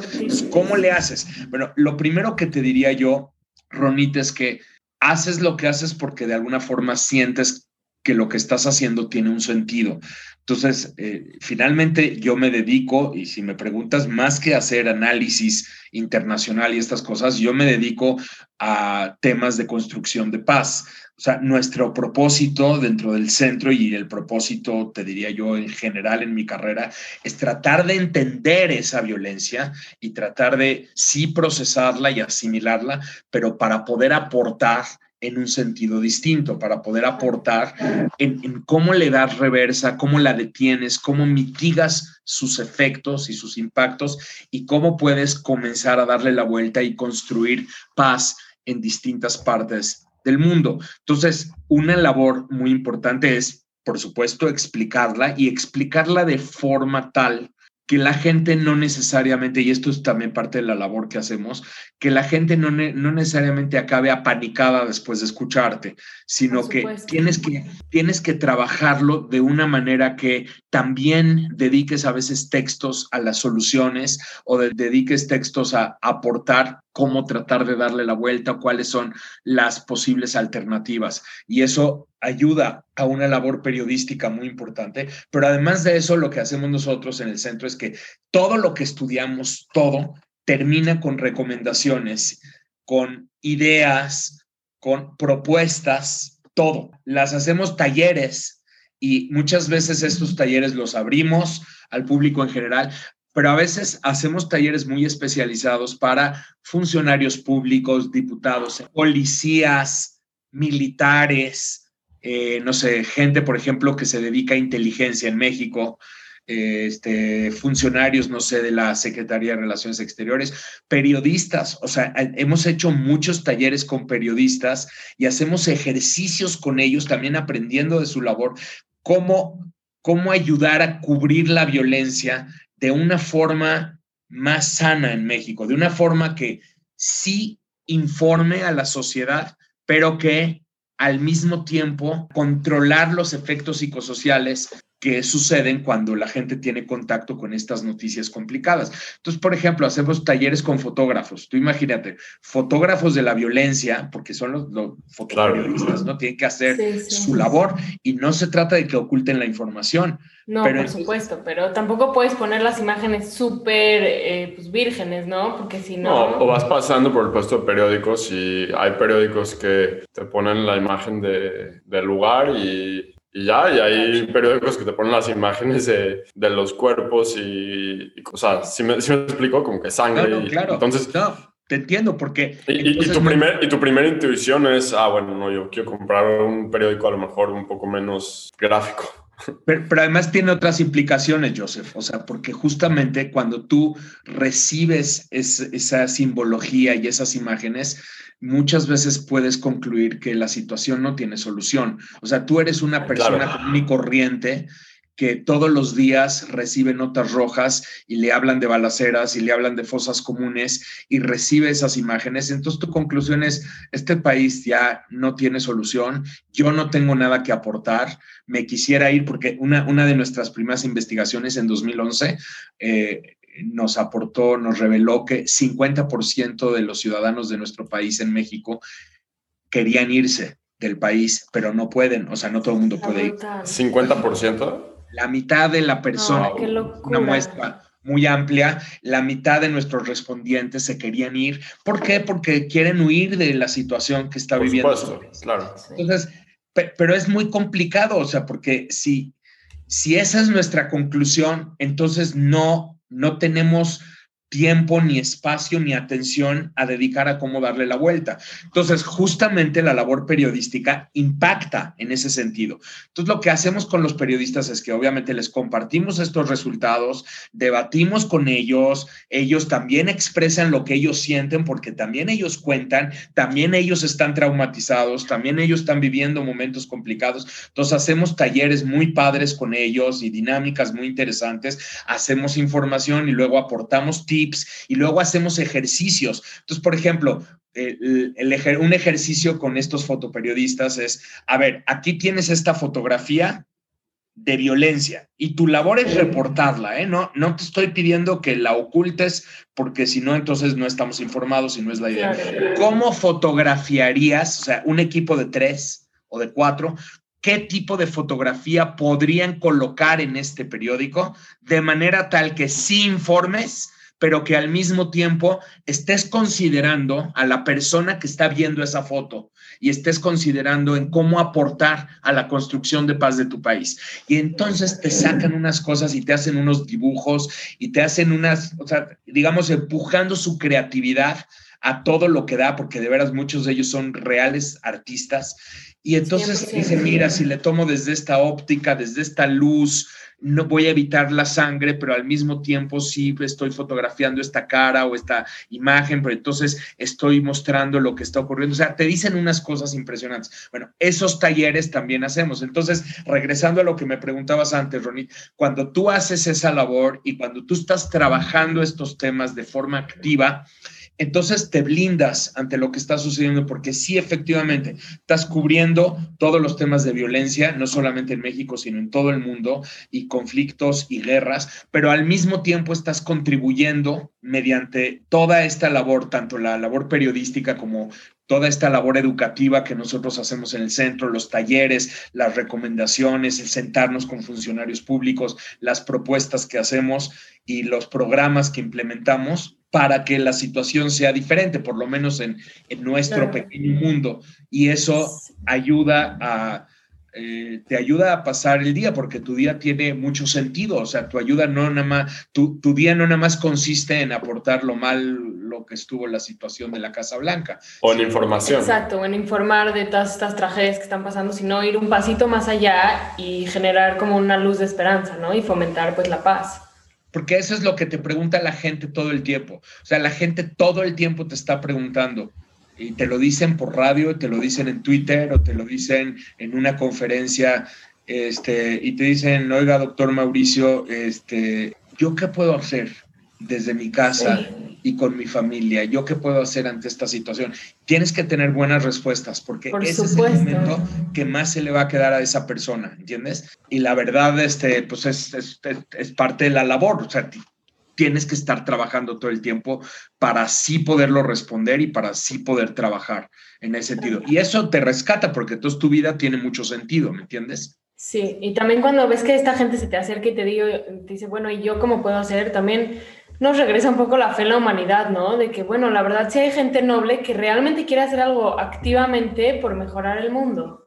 ¿Cómo le haces? Bueno, lo primero que te diría yo, Ronita, es que haces lo que haces porque de alguna forma sientes que lo que estás haciendo tiene un sentido. Entonces, eh, finalmente yo me dedico, y si me preguntas más que hacer análisis internacional y estas cosas, yo me dedico a temas de construcción de paz. O sea, nuestro propósito dentro del centro y el propósito, te diría yo, en general en mi carrera, es tratar de entender esa violencia y tratar de sí procesarla y asimilarla, pero para poder aportar en un sentido distinto, para poder aportar en, cómo le das reversa, cómo la detienes, cómo mitigas sus efectos y sus impactos y cómo puedes comenzar a darle la vuelta y construir paz en distintas partes del mundo. Entonces, una labor muy importante es, por supuesto, explicarla y explicarla de forma tal que la gente no necesariamente, y esto es también parte de la labor que hacemos, que la gente no, no necesariamente acabe apanicada después de escucharte, sino que tienes, que tienes que trabajarlo de una manera que también dediques a veces textos a las soluciones o dediques textos a aportar cómo tratar de darle la vuelta cuáles son las posibles alternativas. Y eso ayuda a una labor periodística muy importante. Pero además de eso, lo que hacemos nosotros en el centro es que todo lo que estudiamos, todo, termina con recomendaciones, con ideas, con propuestas, todo. Las hacemos talleres y muchas veces estos talleres los abrimos al público en general, pero a veces hacemos talleres muy especializados para funcionarios públicos, diputados, policías, militares, eh, no sé, gente, por ejemplo, que se dedica a inteligencia en México, eh, este, funcionarios, no sé, de la Secretaría de Relaciones Exteriores, periodistas, o sea, hemos hecho muchos talleres con periodistas y hacemos ejercicios con ellos, también aprendiendo de su labor, cómo, cómo ayudar a cubrir la violencia de una forma más sana en México, de una forma que sí informe a la sociedad, pero que al mismo tiempo controlar los efectos psicosociales que suceden cuando la gente tiene contacto con estas noticias complicadas. Entonces, por ejemplo, hacemos talleres con fotógrafos. Tú imagínate, fotógrafos de la violencia, porque son los, los fotoperiodistas, ¿no? Tienen que hacer su labor y no se trata de que oculten la información. No, por supuesto, pero tampoco puedes poner las imágenes súper eh, pues, vírgenes, ¿no? Porque si no... No, o vas pasando por el puesto de periódicos y hay periódicos que te ponen la imagen de, del lugar y y ya, y hay periódicos que te ponen las imágenes de, de los cuerpos y, cosas. Si me, si me explico, como que sangre. Claro, claro. Entonces, no, te entiendo, porque. Y, tu primer, y tu primera intuición es: ah, bueno, no, yo quiero comprar un periódico a lo mejor un poco menos gráfico. Pero, pero, además tiene otras implicaciones, Joseph. O sea, porque justamente cuando tú recibes esa simbología y esas imágenes, muchas veces puedes concluir que la situación no tiene solución. O sea, tú eres una persona común y corriente que todos los días recibe notas rojas y le hablan de balaceras y le hablan de fosas comunes y recibe esas imágenes. Entonces tu conclusión es, este país ya no tiene solución, yo no tengo nada que aportar, me quisiera ir porque una, una de nuestras primeras investigaciones en 2011 eh, nos aportó, nos reveló que 50% de los ciudadanos de nuestro país en México querían irse del país, pero no pueden, o sea, no todo el mundo puede ir. ¿50%? La mitad de la persona, una muestra muy amplia, la mitad de nuestros respondientes se querían ir. ¿Por qué? Porque quieren huir de la situación que está viviendo. Supuesto, claro. Entonces, pero es muy complicado, o sea, porque si, si esa es nuestra conclusión, entonces no no tenemos tiempo, ni espacio, ni atención a dedicar a cómo darle la vuelta. Entonces, justamente la labor periodística impacta en ese sentido. Entonces, lo que hacemos con los periodistas es que obviamente les compartimos estos resultados, debatimos con ellos, ellos también expresan lo que ellos sienten porque también ellos cuentan, también ellos están traumatizados, también ellos están viviendo momentos complicados. Entonces, hacemos talleres muy padres con ellos y dinámicas muy interesantes, hacemos información y luego aportamos tips y luego hacemos ejercicios. Entonces, por ejemplo, un ejercicio con estos fotoperiodistas es, a ver, aquí tienes esta fotografía de violencia y tu labor es reportarla, ¿eh? No, no te estoy pidiendo que la ocultes porque si no, entonces no estamos informados y no es la idea. ¿Cómo fotografiarías, o sea, un equipo de tres o de cuatro, qué tipo de fotografía podrían colocar en este periódico de manera tal que sí informes, pero que al mismo tiempo estés considerando a la persona que está viendo esa foto y estés considerando en cómo aportar a la construcción de paz de tu país. Y entonces te sacan unas cosas y te hacen unos dibujos y te hacen unas, o sea, digamos, empujando su creatividad a todo lo que da, porque de veras muchos de ellos son reales artistas. Y entonces dice, mira, si le tomo desde esta óptica, desde esta luz, no voy a evitar la sangre, pero al mismo tiempo sí estoy fotografiando esta cara o esta imagen, pero entonces estoy mostrando lo que está ocurriendo. O sea, te dicen unas cosas impresionantes. Bueno, esos talleres también hacemos. Entonces, regresando a lo que me preguntabas antes, Ronit, cuando tú haces esa labor y cuando tú estás trabajando estos temas de forma activa, entonces te blindas ante lo que está sucediendo porque sí, efectivamente, estás cubriendo todos los temas de violencia, no solamente en México, sino en todo el mundo, y conflictos y guerras, pero al mismo tiempo estás contribuyendo mediante toda esta labor, tanto la labor periodística como toda esta labor educativa que nosotros hacemos en el centro, los talleres, las recomendaciones, el sentarnos con funcionarios públicos, las propuestas que hacemos y los programas que implementamos para que la situación sea diferente, por lo menos en, nuestro pequeño mundo. Y eso ayuda a, eh, te ayuda a pasar el día porque tu día tiene mucho sentido. O sea, tu ayuda no nada más, tu, tu, día no nada más consiste en aportar lo mal, lo que estuvo la situación de la Casa Blanca. O en información. Exacto, en informar de todas estas tragedias que están pasando, sino ir un pasito más allá y generar como una luz de esperanza, ¿no? Y fomentar pues la paz porque eso es lo que te pregunta la gente todo el tiempo. O sea, la gente todo el tiempo te está preguntando y te lo dicen por radio, te lo dicen en Twitter o te lo dicen en una conferencia este, y te dicen, oiga, doctor Mauricio, este, ¿yo qué puedo hacer desde mi casa? y con mi familia? ¿Yo qué puedo hacer ante esta situación? Tienes que tener buenas respuestas porque ese es el momento que más se le va a quedar a esa persona, ¿entiendes? Y la verdad, este, pues es, es, es parte de la labor, o sea, tienes que estar trabajando todo el tiempo para así poderlo responder y para así poder trabajar en ese sentido. Y eso te rescata porque entonces tu vida tiene mucho sentido, ¿me entiendes? Sí, y también cuando ves que esta gente se te acerca y te, digo, te dice, bueno, ¿y yo cómo puedo hacer? También nos regresa un poco la fe en la humanidad, ¿no? De que, bueno, la verdad sí hay gente noble que realmente quiere hacer algo activamente por mejorar el mundo.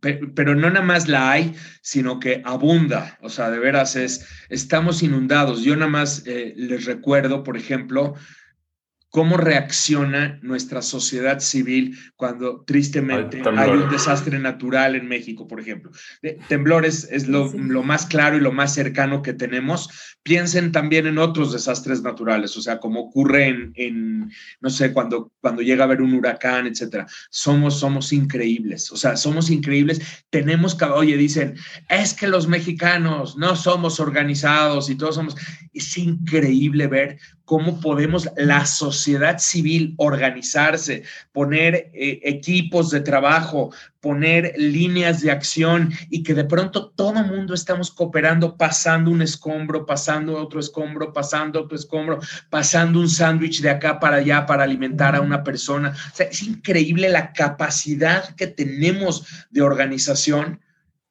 Pero, no nada más la hay, sino que abunda. O sea, de veras es, estamos inundados. Yo nada más eh, les recuerdo, por ejemplo, cómo reacciona nuestra sociedad civil cuando tristemente hay, un desastre natural en México, por ejemplo. Temblores es lo, lo, más claro y lo más cercano que tenemos. Piensen también en otros desastres naturales, o sea, como ocurre en, en, no sé, cuando, cuando llega a haber un huracán, etcétera. Somos, somos increíbles, o sea, somos increíbles. Tenemos que, oye, dicen, es que los mexicanos no somos organizados y todos somos. Es increíble ver cómo podemos la sociedad civil organizarse, poner eh, equipos de trabajo, poner líneas de acción y que de pronto todo el mundo estamos cooperando, pasando un escombro, pasando otro escombro, pasando otro escombro, pasando un sándwich de acá para allá para alimentar a una persona. O sea, es increíble la capacidad que tenemos de organización.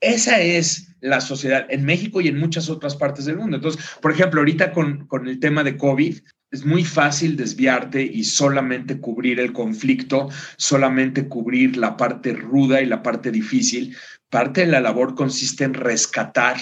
Esa es la sociedad en México y en muchas otras partes del mundo. Entonces, por ejemplo, ahorita con, con el tema de COVID, es muy fácil desviarte y solamente cubrir el conflicto, solamente cubrir la parte ruda y la parte difícil. Parte de la labor consiste en rescatar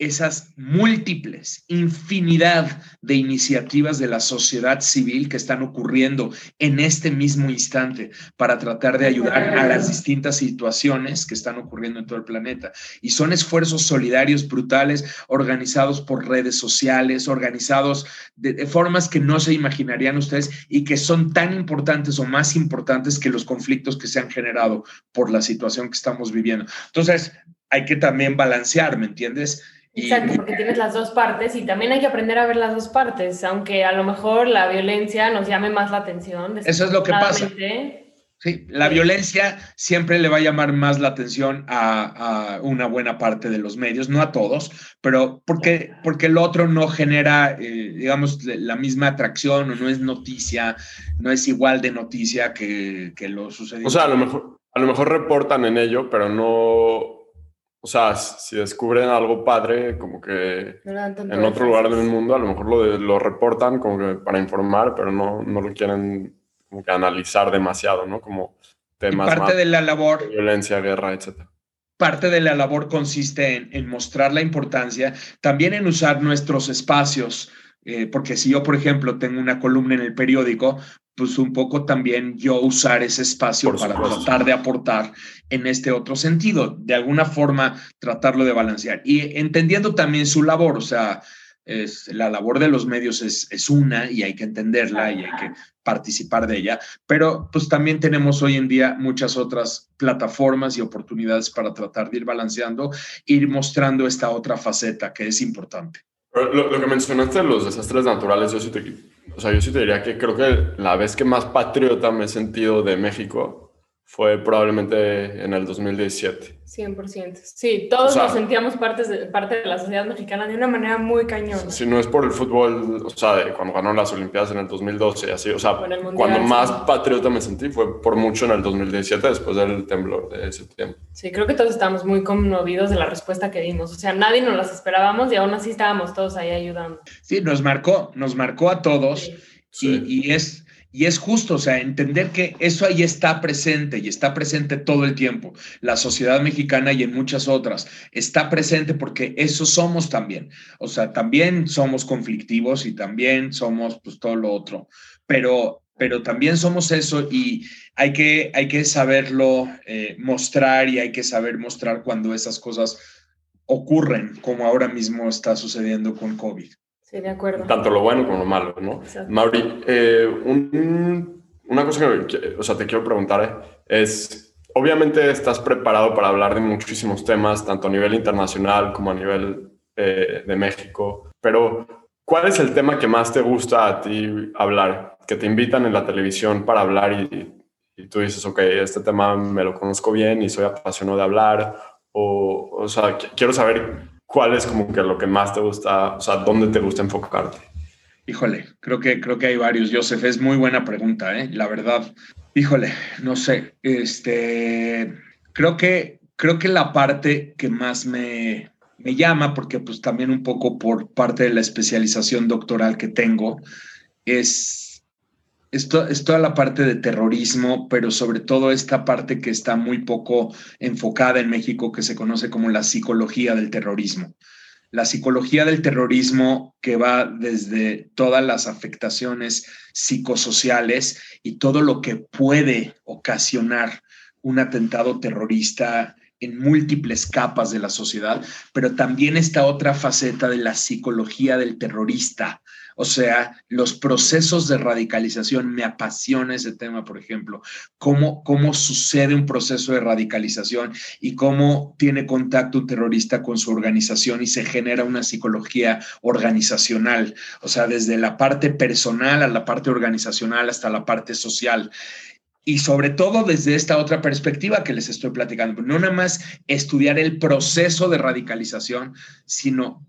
esas múltiples, infinidad de iniciativas de la sociedad civil que están ocurriendo en este mismo instante para tratar de ayudar a las distintas situaciones que están ocurriendo en todo el planeta. Y son esfuerzos solidarios brutales organizados por redes sociales, organizados de, formas que no se imaginarían ustedes y que son tan importantes o más importantes que los conflictos que se han generado por la situación que estamos viviendo. Entonces, hay que también balancear, ¿me entiendes? Exacto, porque tienes las dos partes y también hay que aprender a ver las dos partes, aunque a lo mejor la violencia nos llame más la atención. Eso es lo que pasa. Sí, la violencia siempre le va a llamar más la atención a, una buena parte de los medios, no a todos, pero porque, porque el otro no genera, eh, digamos, la misma atracción o no es noticia, no es igual de noticia que, que lo sucedió. O sea, a lo, mejor, a lo mejor reportan en ello, pero no, o sea, si descubren algo padre, como que en otro lugar del mundo, a lo mejor lo, lo reportan como que para informar, pero no, no lo quieren como que analizar demasiado, ¿no? Como temas parte de la labor, violencia, guerra, etcétera. Parte de la labor consiste en, en, mostrar la importancia, también en usar nuestros espacios, eh, porque si yo, por ejemplo, tengo una columna en el periódico, pues un poco también yo usar ese espacio para tratar de aportar en este otro sentido, de alguna forma tratarlo de balancear. Y entendiendo también su labor, o sea, es, la labor de los medios es, es, una y hay que entenderla y hay que participar de ella, pero pues también tenemos hoy en día muchas otras plataformas y oportunidades para tratar de ir balanceando, ir mostrando esta otra faceta que es importante. Lo, lo que mencionaste de los desastres naturales, yo sí, te, o sea, yo sí te diría que creo que la vez que más patriota me he sentido de México fue probablemente en el 2017. 100%. Sí, todos nos sentíamos parte de, parte de la sociedad mexicana de una manera muy cañona. Si no es por el fútbol, o sea, de cuando ganó las Olimpiadas en el 2012 y así, o sea, cuando más patriota me sentí fue por mucho en el 2017, después del temblor de septiembre. Sí, creo que todos estábamos muy conmovidos de la respuesta que dimos. O sea, nadie nos las esperábamos y aún así estábamos todos ahí ayudando. Sí, nos marcó, nos marcó a todos Y, y es y es justo, o sea, entender que eso ahí está presente y está presente todo el tiempo. La sociedad mexicana y en muchas otras está presente porque eso somos también. O sea, también somos conflictivos y también somos pues todo lo otro. Pero, pero también somos eso y hay que, hay que saberlo eh, mostrar y hay que saber mostrar cuando esas cosas ocurren, como ahora mismo está sucediendo con COVID. Sí, de acuerdo. Tanto lo bueno como lo malo, ¿no? Mauri, eh, una cosa que o sea, te quiero preguntar es, obviamente estás preparado para hablar de muchísimos temas, tanto a nivel internacional como a nivel eh, de México, pero ¿cuál es el tema que más te gusta a ti hablar? Que te invitan en la televisión para hablar y, y tú dices, ok, este tema me lo conozco bien y soy apasionado de hablar, o, o sea, quiero saber ¿cuál es como que lo que más te gusta, o sea, dónde te gusta enfocarte? Híjole, creo que, creo que hay varios, Joseph. Es muy buena pregunta, ¿eh? La verdad. Híjole, no sé. Este, creo que, creo que la parte que más me, me llama, porque pues también un poco por parte de la especialización doctoral que tengo, es es, toda la parte de terrorismo, pero sobre todo esta parte que está muy poco enfocada en México, que se conoce como la psicología del terrorismo. La psicología del terrorismo que va desde todas las afectaciones psicosociales y todo lo que puede ocasionar un atentado terrorista en múltiples capas de la sociedad, pero también esta otra faceta de la psicología del terrorista, o sea, los procesos de radicalización, me apasiona ese tema, por ejemplo, cómo, cómo sucede un proceso de radicalización y cómo tiene contacto un terrorista con su organización y se genera una psicología organizacional, o sea, desde la parte personal a la parte organizacional hasta la parte social. Y sobre todo desde esta otra perspectiva que les estoy platicando, no nada más estudiar el proceso de radicalización, sino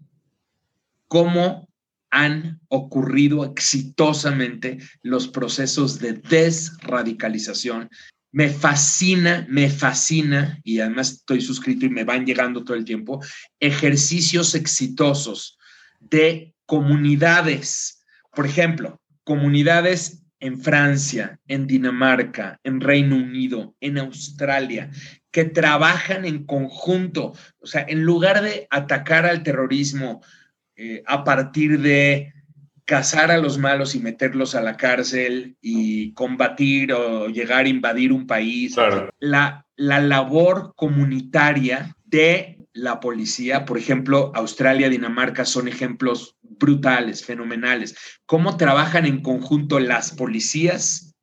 cómo han ocurrido exitosamente los procesos de desradicalización. Me fascina, me fascina, y además estoy suscrito y me van llegando todo el tiempo, ejercicios exitosos de comunidades. Por ejemplo, comunidades en Francia, en Dinamarca, en Reino Unido, en Australia, que trabajan en conjunto. O sea, en lugar de atacar al terrorismo, eh, a partir de cazar a los malos y meterlos a la cárcel y combatir o llegar a invadir un país. La, la labor comunitaria de la policía, por ejemplo, Australia, Dinamarca son ejemplos brutales, fenomenales. Cómo trabajan en conjunto las policías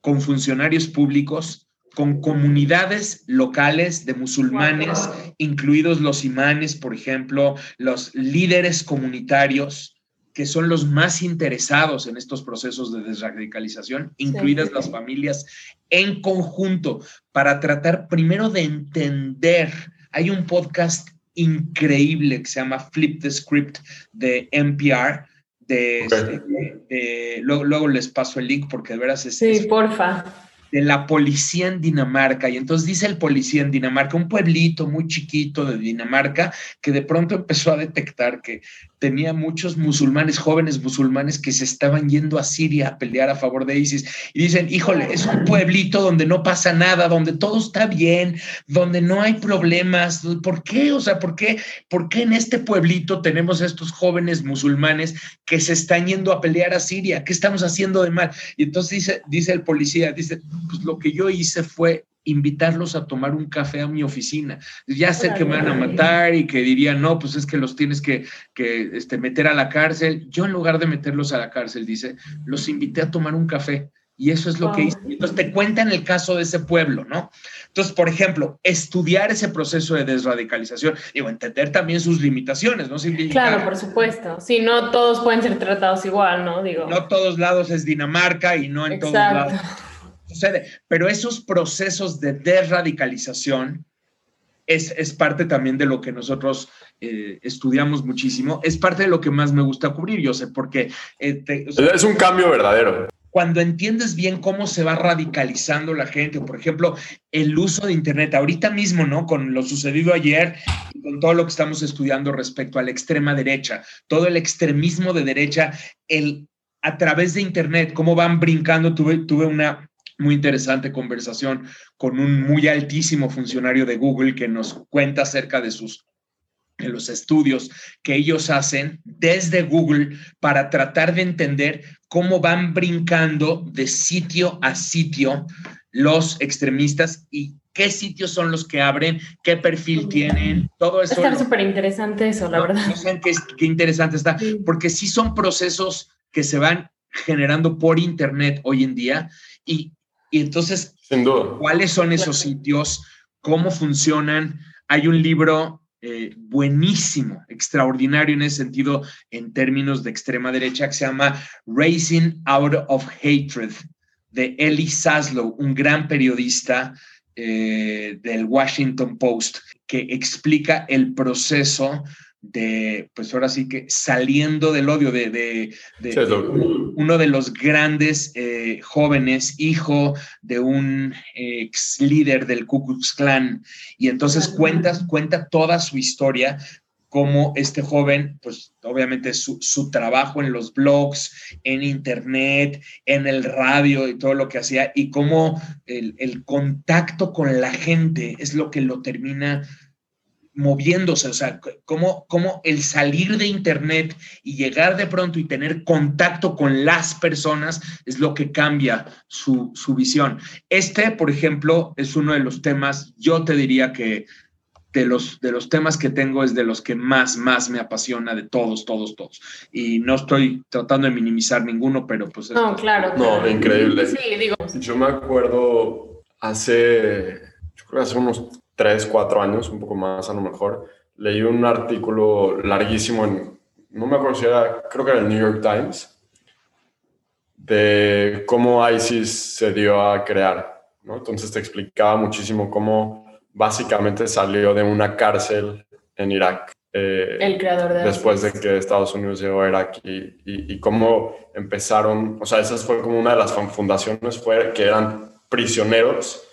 con funcionarios públicos con comunidades locales de musulmanes, incluidos los imanes, por ejemplo, los líderes comunitarios que son los más interesados en estos procesos de desradicalización, incluidas las familias en conjunto, para tratar primero de entender. Hay un podcast increíble que se llama Flip the Script de NPR. Este, de, luego, luego, les paso el link porque de veras es... Sí, porfa de la policía en Dinamarca. Y entonces dice el policía en Dinamarca, un pueblito muy chiquito de Dinamarca, que de pronto empezó a detectar que tenía muchos musulmanes, jóvenes musulmanes que se estaban yendo a Siria a pelear a favor de ISIS. Y dicen, híjole, es un pueblito donde no pasa nada, donde todo está bien, donde no hay problemas. ¿Por qué? O sea, ¿por qué, ¿por qué en este pueblito tenemos estos jóvenes musulmanes que se están yendo a pelear a Siria? ¿Qué estamos haciendo de mal? Y entonces dice, dice el policía, dice, pues lo que yo hice fue invitarlos a tomar un café a mi oficina. Ya sé que me van a matar y que dirían, no, pues es que los tienes que, que este, meter a la cárcel. Yo en lugar de meterlos a la cárcel, dice, los invité a tomar un café. Y eso es lo que hice. Entonces te cuentan el caso de ese pueblo, ¿no? Entonces, por ejemplo, estudiar ese proceso de desradicalización, digo, entender también sus limitaciones, ¿no? claro, por supuesto. Sí, no todos pueden ser tratados igual, ¿no? Digo. No todos lados es Dinamarca y no en todos lados sucede. Pero esos procesos de desradicalización es, es parte también de lo que nosotros eh, estudiamos muchísimo. Es parte de lo que más me gusta cubrir, yo sé, porque... Eh, es un cambio verdadero. Cuando entiendes bien cómo se va radicalizando la gente, por ejemplo, el uso de Internet, ahorita mismo, ¿no? Con lo sucedido ayer y con todo lo que estamos estudiando respecto a la extrema derecha, todo el extremismo de derecha, el a través de Internet, cómo van brincando. Tuve, tuve una, muy interesante conversación con un muy altísimo funcionario de Google que nos cuenta acerca de sus de los estudios que ellos hacen desde Google para tratar de entender cómo van brincando de sitio a sitio los extremistas y qué sitios son los que abren, qué perfil tienen, todo eso. Está súper interesante eso, la verdad. No sé qué, qué interesante está, porque sí son procesos que se van generando por Internet hoy en día y y entonces, ¿cuáles son esos sitios? ¿Cómo funcionan? Hay un libro eh, buenísimo, extraordinario en ese sentido, en términos de extrema derecha, que se llama Racing Out of Hatred, de Eli Saslow, un gran periodista eh, del Washington Post, que explica el proceso de, pues ahora sí que saliendo del odio de, uno de los grandes eh, jóvenes, hijo de un ex líder del Ku Klux Klan, y entonces cuenta, cuenta toda su historia, como este joven, pues obviamente su, su, trabajo en los blogs, en internet, en el radio y todo lo que hacía, y cómo el, el contacto con la gente es lo que lo termina moviéndose, o sea, cómo, cómo el salir de Internet y llegar de pronto y tener contacto con las personas es lo que cambia su, su visión. Este, por ejemplo, es uno de los temas, yo te diría que de los, de los temas que tengo es de los que más, más me apasiona de todos, todos, todos. Y no estoy tratando de minimizar ninguno, pero pues... No, claro. No, increíble. Sí, digo. Yo me acuerdo hace, yo creo hace unos tres, cuatro años, un poco más a lo mejor, leí un artículo larguísimo en, no me acuerdo si era, creo que era el New York Times, de cómo ISIS se dio a crear, ¿no? Entonces te explicaba muchísimo cómo básicamente salió de una cárcel en Irak. Eh, el creador de Después de que Estados Unidos llegó a Irak y, y, cómo empezaron, o sea, esa fue como una de las fundaciones, fue que eran prisioneros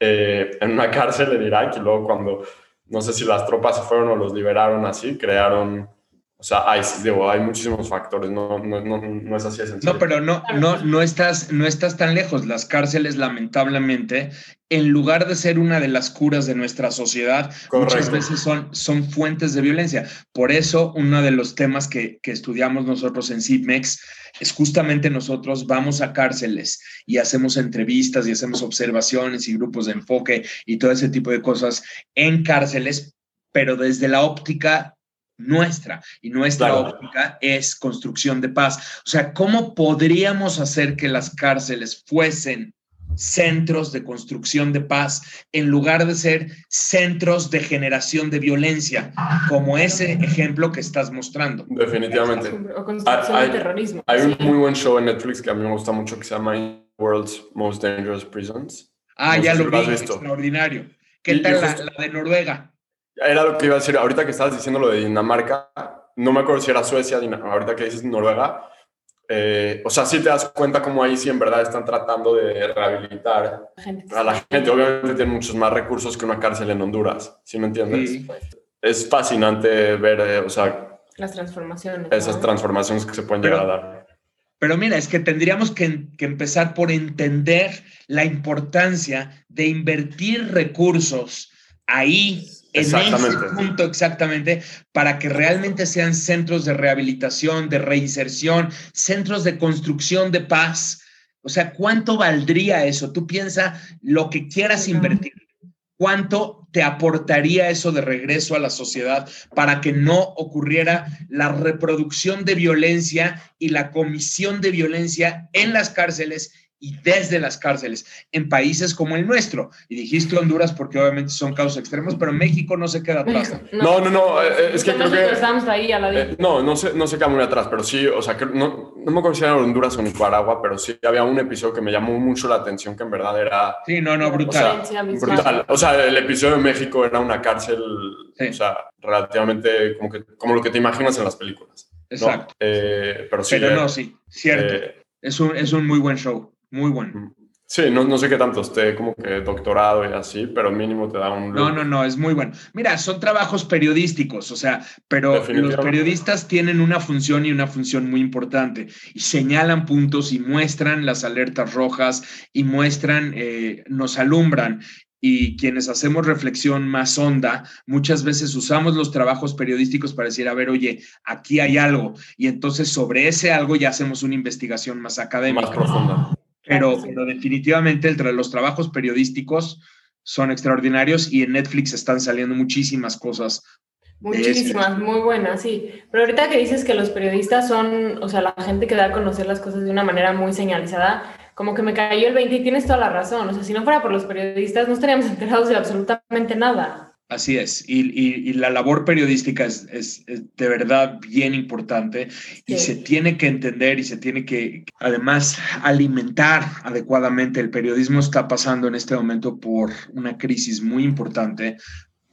eh, en una cárcel en Irak y luego cuando, no sé si las tropas se fueron o los liberaron así, crearon, o sea, hay, digo, hay muchísimos factores, no, no, no, no es así de No, pero no, no, no, estás, no estás tan lejos. Las cárceles, lamentablemente, en lugar de ser una de las curas de nuestra sociedad, muchas veces son, son fuentes de violencia. Por eso, uno de los temas que, que estudiamos nosotros en CIPMEX es justamente nosotros vamos a cárceles y hacemos entrevistas y hacemos observaciones y grupos de enfoque y todo ese tipo de cosas en cárceles, pero desde la óptica nuestra y nuestra óptica es construcción de paz. O sea, ¿cómo podríamos hacer que las cárceles fuesen centros de construcción de paz en lugar de ser centros de generación de violencia, como ese ejemplo que estás mostrando. Definitivamente. O construcción hay, de terrorismo. Hay Sí. un muy buen show en Netflix que a mí me gusta mucho que se llama World's Most Dangerous Prisons. Ah, No ya lo lo vi, has visto. extraordinario. ¿Qué Y- y tal la de Noruega? Era lo que iba a decir, ahorita que estabas diciendo lo de Dinamarca, no me acuerdo si era Suecia, Dina- ahorita que dices Noruega, eh, o sea, sí te das cuenta como ahí sí en verdad están tratando de rehabilitar Gente. a la gente. Obviamente tienen muchos más recursos que una cárcel en Honduras, ¿sí me entiendes? Sí. Es fascinante ver, eh, o sea, Las transformaciones. esas ¿no? transformaciones que se pueden Pero- llegar a dar. Pero mira, es que tendríamos que, que empezar por entender la importancia de invertir recursos ahí, en ese Exactamente. punto exactamente, para que realmente sean centros de rehabilitación, de reinserción, centros de construcción de paz. O sea, ¿cuánto valdría eso? Tú piensa lo que quieras invertir. ¿Cuánto te aportaría eso de regreso a la sociedad para que no ocurriera la reproducción de violencia y la comisión de violencia en las cárceles y desde las cárceles en países como el nuestro? Y dijiste Honduras porque obviamente son casos extremos, pero México no se queda atrás. No, no, no, eh, es que creo que- Estamos ahí a la Eh, no, no sé, no sé qué muy atrás, pero sí, o sea, que no, no me era Honduras o Nicaragua, pero sí había un episodio que me llamó mucho la atención, que en verdad era Sí, no, no, brutal. Violencia abismal. brutal. O sea, el episodio de México era una cárcel, Sí. o sea, relativamente como, que, como lo que te imaginas en las películas. ¿no? Exacto. Eh, pero sí, Pero eh, no, sí, cierto. eh, Es un, es un muy buen show, muy bueno. sí, no, no sé qué tanto esté como que doctorado y así, pero mínimo te da un... No, no, no, es muy bueno. Mira, son trabajos periodísticos, o sea, pero los periodistas tienen una función y una función muy importante y señalan puntos y muestran las alertas rojas y muestran, eh, nos alumbran. Y quienes hacemos reflexión más honda, muchas veces usamos los trabajos periodísticos para decir, a ver, oye, aquí hay algo. Y entonces sobre ese algo ya hacemos una investigación más académica. más profunda. Pero, Claro, sí. pero definitivamente el tra- los trabajos periodísticos son extraordinarios y en Netflix están saliendo muchísimas cosas. Muchísimas, muy buenas, sí. Pero ahorita que dices que los periodistas son, o sea, la gente que da a conocer las cosas de una manera muy señalizada, como que me cayó el 20 y tienes toda la razón. O sea, si no fuera por los periodistas, no estaríamos enterados de absolutamente nada. Así es, y, y- y la labor periodística es, es- es de verdad bien importante y Sí. se tiene que entender y se tiene que además alimentar adecuadamente. El periodismo está pasando en este momento por una crisis muy importante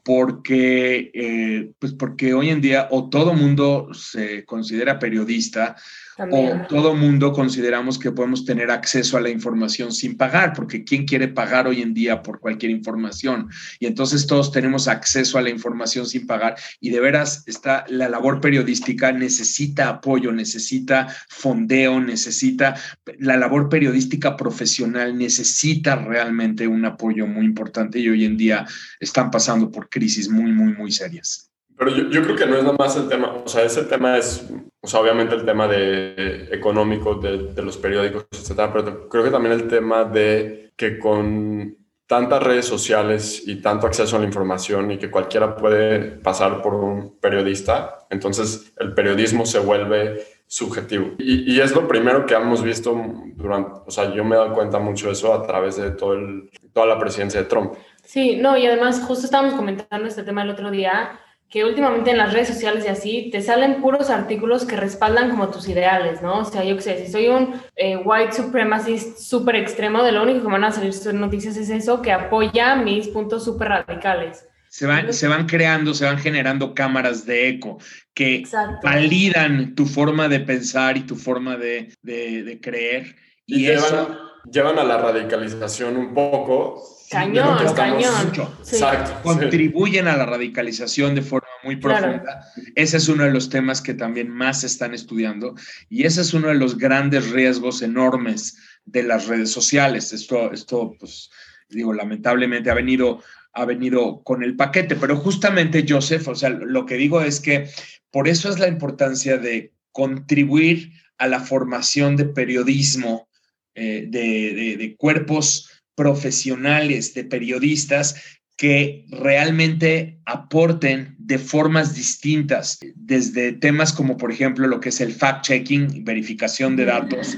porque, eh, pues porque hoy en día o todo mundo se considera periodista También. o todo mundo consideramos que podemos tener acceso a la información sin pagar, porque ¿quién quiere pagar hoy en día por cualquier información? Y entonces todos tenemos acceso a la información sin pagar y de veras está la labor periodística necesita apoyo, necesita fondeo, necesita la labor periodística profesional necesita realmente un apoyo muy importante y hoy en día están pasando por crisis muy, muy, muy serias. Pero yo, yo creo que no es nada más el tema, o sea, ese tema es, o sea, obviamente el tema de, económico de, de los periódicos, etcétera, pero creo que también el tema de que con tantas redes sociales y tanto acceso a la información y que cualquiera puede pasar por un periodista, entonces el periodismo se vuelve subjetivo. Y, y es lo primero que hemos visto durante, o sea, yo me he dado cuenta mucho de eso a través de todo el, toda la presidencia de Trump. Sí, no, y además justo estábamos comentando este tema el otro día, que últimamente en las redes sociales y así te salen puros artículos que respaldan como tus ideales, ¿no? O sea, yo qué sé, si soy un eh, white supremacist súper extremo, de lo único que van a salir sus noticias es eso, que apoya mis puntos súper radicales. Se van, se van creando, se van generando cámaras de eco que Exacto. validan tu forma de pensar y tu forma de, de- de creer. Y, Y, eso llevan, llevan a la radicalización un poco. Cañón, cañón. mucho. Sí. Exacto. sí. contribuyen a la radicalización de forma muy Claro. profunda. Ese es uno de los temas que también más se están estudiando y ese es uno de los grandes riesgos enormes de las redes sociales. Esto, esto pues, digo, lamentablemente ha venido, ha venido con el paquete, pero justamente, Joseph, o sea, lo que digo es que por eso es la importancia de contribuir a la formación de periodismo, eh, de, de- de cuerpos profesionales, de periodistas que realmente aporten de formas distintas, desde temas como, por ejemplo, lo que es el fact-checking, verificación de datos,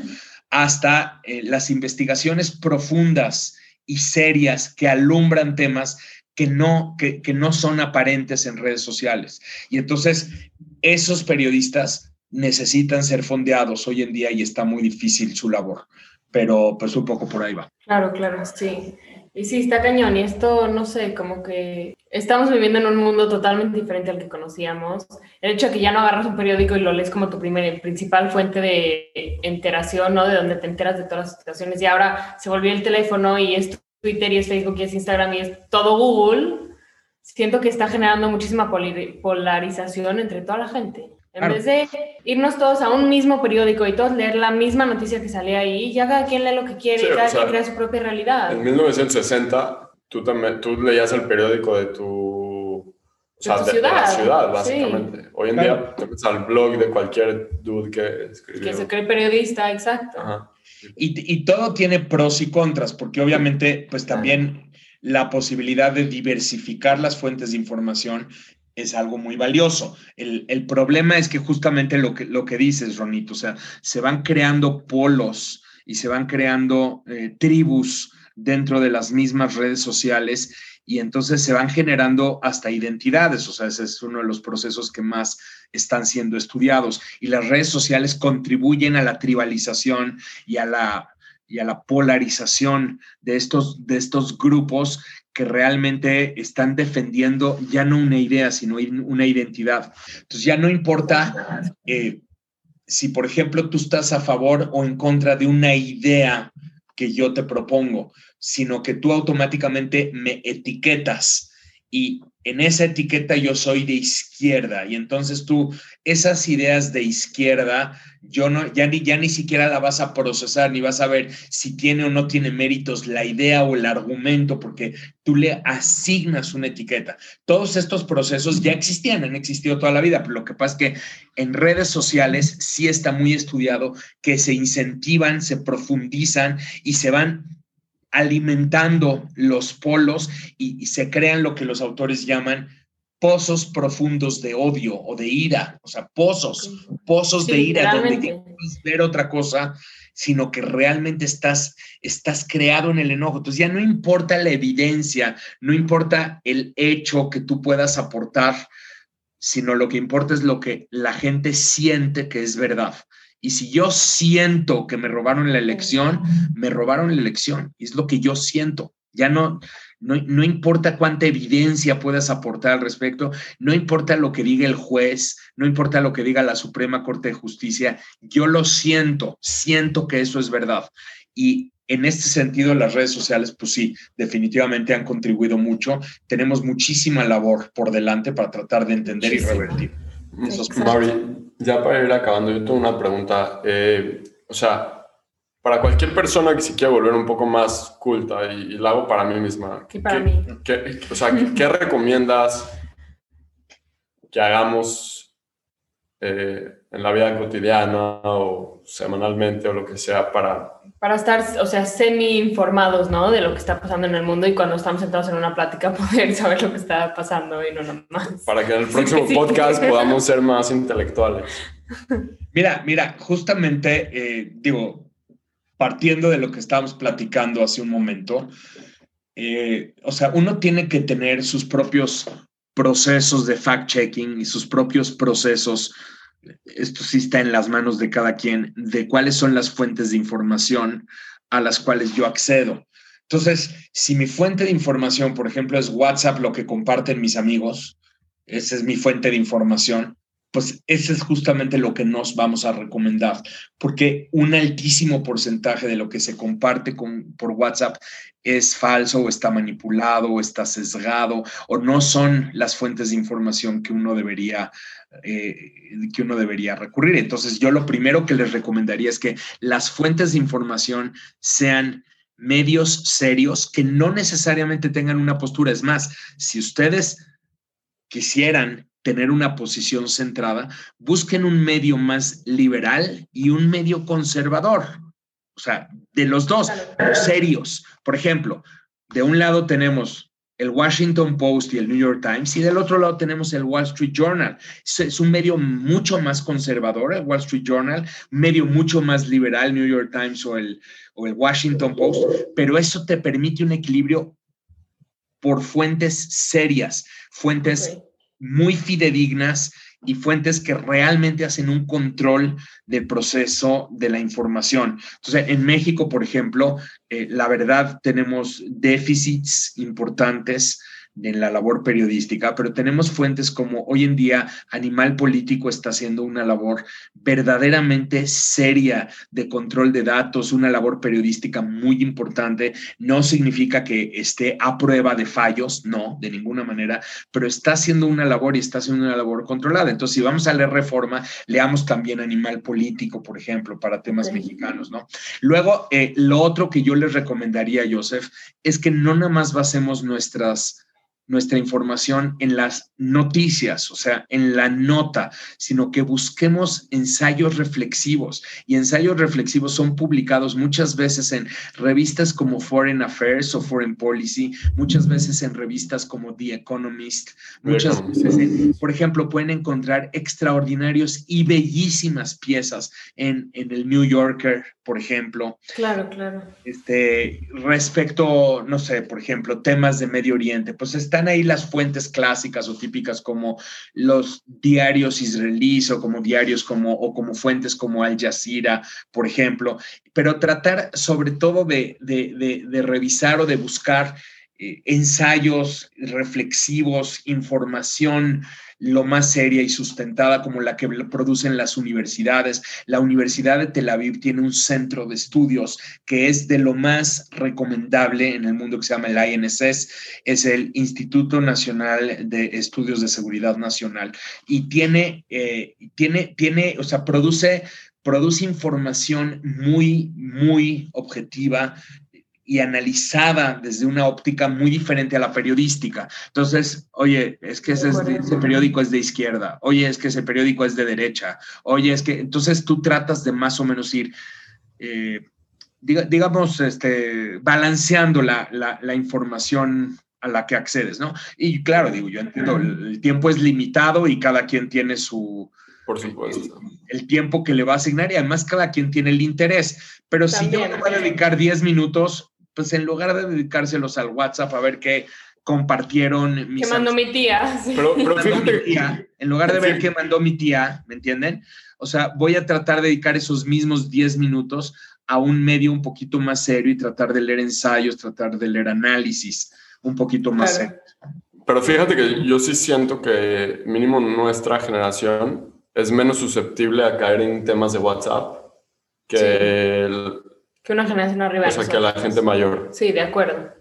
hasta eh, las investigaciones profundas y serias que alumbran temas que no, que, que no son aparentes en redes sociales. Y entonces esos periodistas necesitan ser fondeados hoy en día y está muy difícil su labor, pero pues un poco por ahí va. Claro, claro, sí. Y sí, está cañón. Y esto, no sé, como que estamos viviendo en un mundo totalmente diferente al que conocíamos. El hecho de que ya no agarras un periódico y lo lees como tu primer, principal fuente de enteración, ¿no? De donde te enteras de todas las situaciones. Y ahora se volvió el teléfono y es Twitter y es Facebook y es Instagram y es todo Google. Siento que está generando muchísima polarización entre toda la gente. En vez de irnos todos a un mismo periódico y todos leer la misma noticia que salía ahí, ya cada quien lee lo que quiere y cada quien crea su propia realidad. En 1960, tú, también, tú leías el periódico de tu, ciudad. la ciudad, básicamente. Hoy en día te metes al blog de cualquier dude que escribió. Que se cree periodista, exacto. Y, y, todo tiene pros y contras, porque obviamente, pues también la posibilidad de diversificar las fuentes de información es algo muy valioso. El, problema es que justamente lo que, lo que dices, Ronito, o sea, se van creando polos y se van creando eh, tribus dentro de las mismas redes sociales y entonces se van generando hasta identidades, o sea, ese es uno de los procesos que más están siendo estudiados y las redes sociales contribuyen a la tribalización y a la y a la polarización de estos, de estos grupos que realmente están defendiendo ya no una idea, sino una identidad. Entonces ya no importa eh, si, por ejemplo, tú estás a favor o en contra de una idea que yo te propongo, sino que tú automáticamente me etiquetas y en esa etiqueta yo soy de izquierda y entonces tú esas ideas de izquierda yo no ya ni ya ni siquiera la vas a procesar ni vas a ver si tiene o no tiene méritos la idea o el argumento porque tú le asignas una etiqueta. Todos estos procesos ya existían, han existido toda la vida, pero lo que pasa es que en redes sociales sí está muy estudiado que se incentivan, se profundizan y se van alimentando los polos y, se crean lo que los autores llaman pozos profundos de odio o de ira, o sea, pozos, pozos de ira donde no puedes ver otra cosa, sino que realmente estás, estás creado en el enojo. Entonces ya no importa la evidencia, no importa el hecho que tú puedas aportar, sino lo que importa es lo que la gente siente que es verdad. Y si yo siento que me robaron la elección, me robaron la elección. Es lo que yo siento. Ya no, no, no, importa cuánta evidencia puedas aportar al respecto, no importa lo que diga el juez, no importa lo que diga la Suprema Corte de Justicia, yo lo siento, siento que eso es verdad. Y en este sentido, las redes sociales, pues sí, definitivamente han contribuido mucho. Tenemos muchísima labor por delante para tratar de entender y revertir. Mari, ya para ir acabando, yo tengo una pregunta. Eh, o sea, para cualquier persona que se quiera volver un poco más culta, y, la hago para mí misma. ¿Qué para mí? o sea, ¿qué, recomiendas que hagamos eh, en la vida cotidiana o semanalmente o lo que sea para para estar, o sea, semi informados, ¿no? De lo que está pasando en el mundo y cuando estamos sentados en una plática poder saber lo que está pasando y no nada más. Para que en el próximo podcast podamos ser más intelectuales. Mira, mira, justamente, eh, digo, partiendo de lo que estábamos platicando hace un momento, eh, o sea, uno tiene que tener sus propios procesos de fact-checking y sus propios procesos esto sí está en las manos de cada quien, de cuáles son las fuentes de información a las cuales yo accedo. Entonces, si mi fuente de información, por ejemplo, es WhatsApp, lo que comparten mis amigos, esa es mi fuente de información, pues ese es justamente lo que nos vamos a recomendar, porque un altísimo porcentaje de lo que se comparte con, por WhatsApp es falso o está manipulado o está sesgado o no son las fuentes de información que uno debería eh, que uno debería recurrir. Entonces, yo lo primero que les recomendaría es que las fuentes de información sean medios serios que no necesariamente tengan una postura. Es más, si ustedes quisieran tener una posición centrada, busquen un medio más liberal y un medio conservador. O sea, de los dos, serios. Por ejemplo, de un lado tenemos el Washington Post y el New York Times, y del otro lado tenemos el Wall Street Journal. Es, un medio mucho más conservador, el Wall Street Journal, medio mucho más liberal, New York Times o el, o el Washington Post, pero eso te permite un equilibrio por fuentes serias, fuentes muy fidedignas y fuentes que realmente hacen un control del proceso de la información. Entonces, en México, por ejemplo, eh, la verdad tenemos déficits importantes en la labor periodística, pero tenemos fuentes como hoy en día Animal Político está haciendo una labor verdaderamente seria de control de datos, una labor periodística muy importante. No significa que esté a prueba de fallos, no, de ninguna manera, pero está haciendo una labor y está haciendo una labor controlada. Entonces, si vamos a leer reforma, leamos también Animal Político, por ejemplo, para temas mexicanos, ¿no? Luego, eh, lo otro que yo les recomendaría, Joseph, es que no nada más basemos nuestras nuestra información en las noticias, o sea, en la nota, sino que busquemos ensayos reflexivos. Y ensayos reflexivos son publicados muchas veces en revistas como Foreign Affairs o Foreign Policy, muchas veces en revistas como The Economist, muchas veces, por ejemplo, pueden encontrar extraordinarios y bellísimas piezas en, en el New Yorker, por ejemplo. Claro, claro. Este, respecto, no sé, por ejemplo, temas de Medio Oriente, pues están ahí las fuentes clásicas o típicas como los diarios israelíes o como diarios como, o como fuentes como Al Jazeera, por ejemplo, pero tratar sobre todo de, de, de revisar o de buscar eh, ensayos reflexivos, información lo más seria y sustentada como la que producen las universidades. La Universidad de Tel Aviv tiene un centro de estudios que es de lo más recomendable en el mundo que se llama el INSS, es el Instituto Nacional de Estudios de Seguridad Nacional y tiene, eh, tiene, tiene, o sea, produce produce información muy, muy objetiva, y analizada desde una óptica muy diferente a la periodística. Entonces, oye, es que ese, periódico es de izquierda, oye, es que ese periódico es de derecha, oye, es que entonces tú tratas de más o menos ir, eh, digamos, este, balanceando la, la, información a la que accedes, ¿no? Y claro, digo, yo entiendo, el, tiempo es limitado y cada quien tiene su, por supuesto. El, tiempo que le va a asignar y además cada quien tiene el interés. Pero si yo me voy a dedicar 10 minutos, pues en lugar de dedicárselos al WhatsApp a ver qué compartieron mis... Que mandó mi tía. Pero, fíjate... en lugar de ver qué mandó mi tía, ¿me entienden? O sea, voy a tratar de dedicar esos mismos 10 minutos a un medio un poquito más serio y tratar de leer ensayos, tratar de leer análisis un poquito más serio. Pero fíjate que yo sí siento que mínimo nuestra generación es menos susceptible a caer en temas de WhatsApp que el, que una generación arriba. O sea, que la gente mayor. Sí, de acuerdo.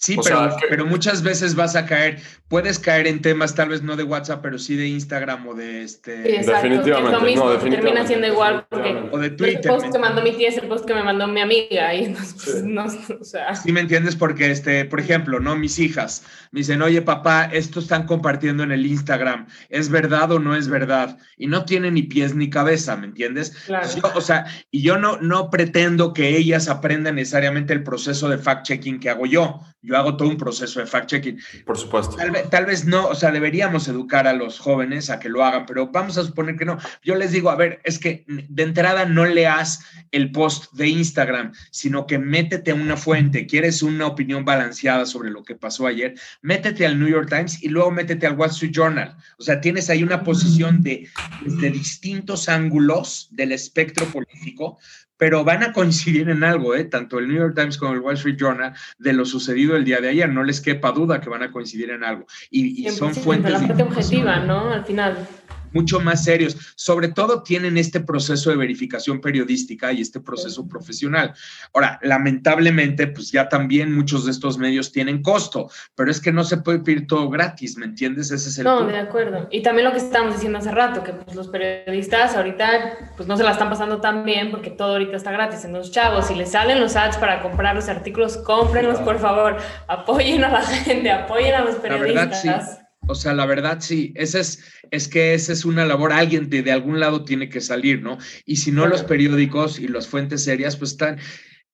Sí, pero, pero muchas veces vas a caer, puedes caer en temas tal vez no de WhatsApp, pero sí de Instagram o de este... Sí, definitivamente. Es lo mismo, termina siendo igual porque o de Twitter, el post que mandó mi tía es el post que me mandó mi amiga y pues, no, o sea... Sí, me entiendes porque, este, por ejemplo, ¿no? Mis hijas me dicen, oye papá, esto están compartiendo en el Instagram, ¿es verdad o no es verdad? Y no tiene ni pies ni cabeza, ¿me entiendes? Claro. o sea, y yo no, no pretendo que ellas aprendan necesariamente el proceso de fact-checking que hago yo yo hago todo un proceso de fact-checking. Por supuesto. Tal vez, no, o sea, deberíamos educar a los jóvenes a que lo hagan, pero vamos a suponer que no. Yo les digo, a ver, es que de entrada no leas el post de Instagram, sino que métete a una fuente. ¿Quieres una opinión balanceada sobre lo que pasó ayer? Métete al New York Times y luego métete al Wall Street Journal. O sea, tienes ahí una posición de, de distintos ángulos del espectro político pero van a coincidir en algo, ¿eh? tanto el New York Times como el Wall Street Journal, de lo sucedido el día de ayer. No les quepa duda que van a coincidir en algo. Y, y son fuentes. La parte objetiva, ¿no? Al final mucho más serios. Sobre todo tienen este proceso de verificación periodística y este proceso profesional. Ahora, lamentablemente, pues ya también muchos de estos medios tienen costo, pero es que no se puede pedir todo gratis, ¿me entiendes? Ese es el No, de acuerdo. Y también lo que estábamos diciendo hace rato, que pues, los periodistas ahorita pues no se la están pasando tan bien porque todo ahorita está gratis. En los chavos, si les salen los ads para comprar los artículos, cómprenlos, por favor. Apoyen a la gente, apoyen a los periodistas. La verdad, sí. O sea, la verdad sí, esa es, es que esa es una labor, alguien de, de algún lado tiene que salir, ¿no? Y si no, los periódicos y las fuentes serias, pues están,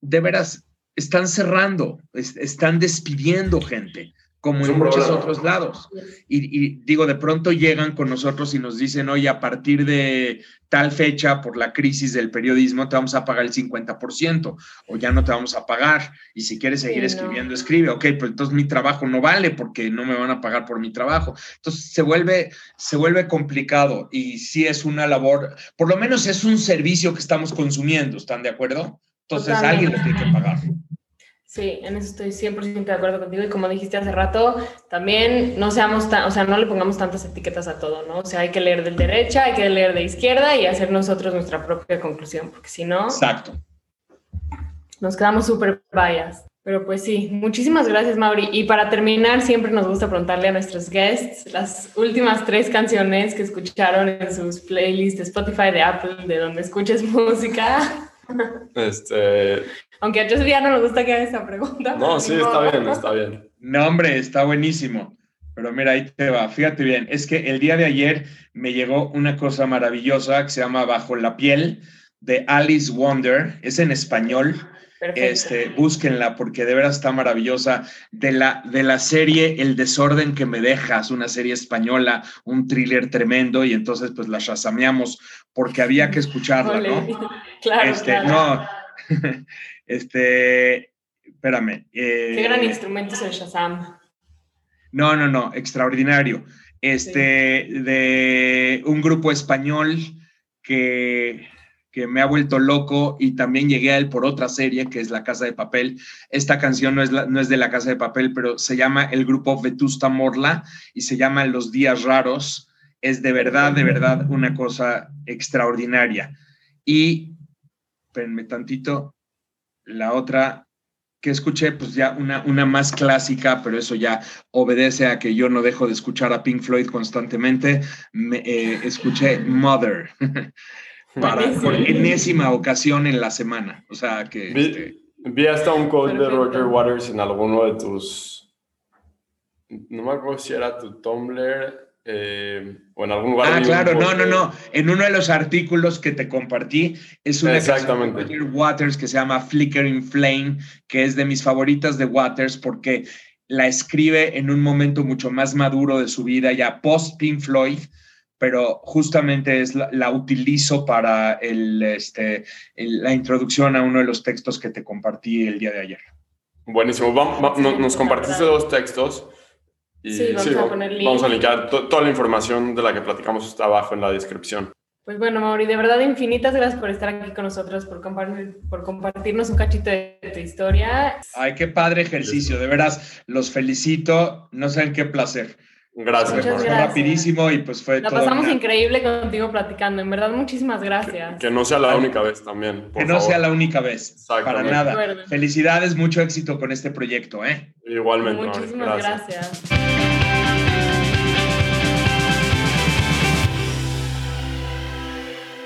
de veras, están cerrando, están despidiendo gente como en muchos otros lados. Y, digo, de pronto llegan con nosotros y nos dicen, oye, a partir de tal fecha, por la crisis del periodismo, te vamos a pagar el 50% o ya no te vamos a pagar. Y si quieres seguir escribiendo, escribe. Ok, pues entonces mi trabajo no vale porque no me van a pagar por mi trabajo. Entonces se vuelve, se vuelve complicado y sí es una labor, por lo menos es un servicio que estamos consumiendo, ¿están de acuerdo? Entonces alguien lo tiene que pagar. Sí, en eso estoy 100% de acuerdo contigo y como dijiste hace rato, también no seamos tan, o sea, no le pongamos tantas etiquetas a todo, ¿no? O sea, hay que leer de derecha, hay que leer de izquierda y hacer nosotros nuestra propia conclusión, porque si no... Exacto. Nos quedamos súper vallas. Pero pues sí, muchísimas gracias, Mauri. Y para terminar, siempre nos gusta preguntarle a nuestros guests las últimas tres canciones que escucharon en sus playlists de Spotify, de Apple, de donde escuches música. Este, aunque a Joseph ya no nos gusta que haga esa pregunta. No, sí, está bien, está bien. No, hombre, está buenísimo. Pero mira, ahí te va. Fíjate bien, es que el día de ayer me llegó una cosa maravillosa que se llama Bajo la piel de Alice Wonder. Es en español. Este, búsquenla porque de veras está maravillosa. De la, de la serie El desorden que me dejas, una serie española, un thriller tremendo, y entonces pues la chasameamos porque había que escucharla, ¿no? Claro, este, No, Este, espérame. Qué gran eh, instrumento es el Shazam. No, no, no, extraordinario. Este, de un grupo español que, que me ha vuelto loco y también llegué a él por otra serie que es La Casa de Papel. Esta canción no es, no es de La Casa de Papel, pero se llama el grupo Vetusta Morla y se llama Los Días Raros. Es de verdad, de verdad una cosa extraordinaria. Y, espérenme tantito, la otra que escuché, pues ya una, una más clásica, pero eso ya obedece a que yo no dejo de escuchar a Pink Floyd constantemente. Me, eh, escuché Mother para, por enésima ocasión en la semana. O sea que. Vi, este, hasta un code de Roger Waters en alguno de tus. No me acuerdo si era tu Tumblr eh, o en algún lugar. Ah, claro, no, no, no. En uno de los artículos que te compartí es una canción de Waters que se llama Flickering Flame, que es de mis favoritas de Waters porque la escribe en un momento mucho más maduro de su vida, ya post Pink Floyd, pero justamente es la, utilizo para el, este, la introducción a uno de los textos que te compartí el día de ayer. Buenísimo. nos compartiste dos textos sí, vamos a poner Vamos a linkar toda la información de la que platicamos está abajo en la descripción. Pues bueno, Mauri, de verdad infinitas gracias por estar aquí con nosotros, por, compartir, por compartirnos un cachito de tu historia. Ay, qué padre ejercicio, de veras, los felicito, no saben qué placer. Gracias. Fue rapidísimo y pues fue La pasamos increíble contigo platicando. En verdad, muchísimas gracias. Que, no sea la única vez también. que no sea la única vez. Para nada. Felicidades, mucho éxito con este proyecto, ¿eh? Igualmente. Muchísimas gracias.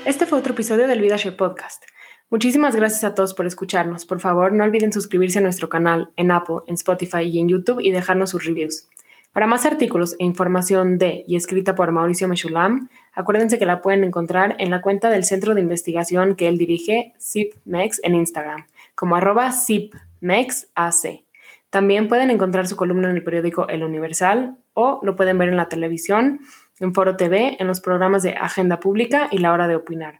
Este fue otro episodio del VidaShare Podcast. Muchísimas gracias a todos por escucharnos. Por favor, no olviden suscribirse a nuestro canal en Apple, en Spotify y en YouTube y dejarnos sus reviews. Para más artículos e información de y escrita por Mauricio Mechulam, acuérdense que la pueden encontrar en la cuenta del centro de investigación que él dirige, ZipMex, en Instagram, como arroba ZipMexAC. También pueden encontrar su columna en el periódico El Universal o lo pueden ver en la televisión, en Foro TV, en los programas de Agenda Pública y La Hora de Opinar.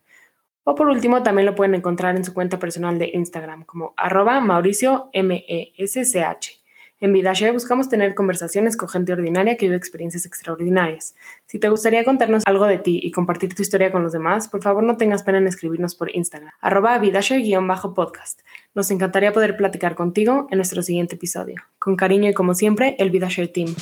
O por último, también lo pueden encontrar en su cuenta personal de Instagram como arroba Mauricio M-E-S-C-H. En VidaShare buscamos tener conversaciones con gente ordinaria que vive experiencias extraordinarias. Si te gustaría contarnos algo de ti y compartir tu historia con los demás, por favor no tengas pena en escribirnos por Instagram, arroba VidaShare-podcast. Nos encantaría poder platicar contigo en nuestro siguiente episodio. Con cariño y como siempre, el VidaShare Team.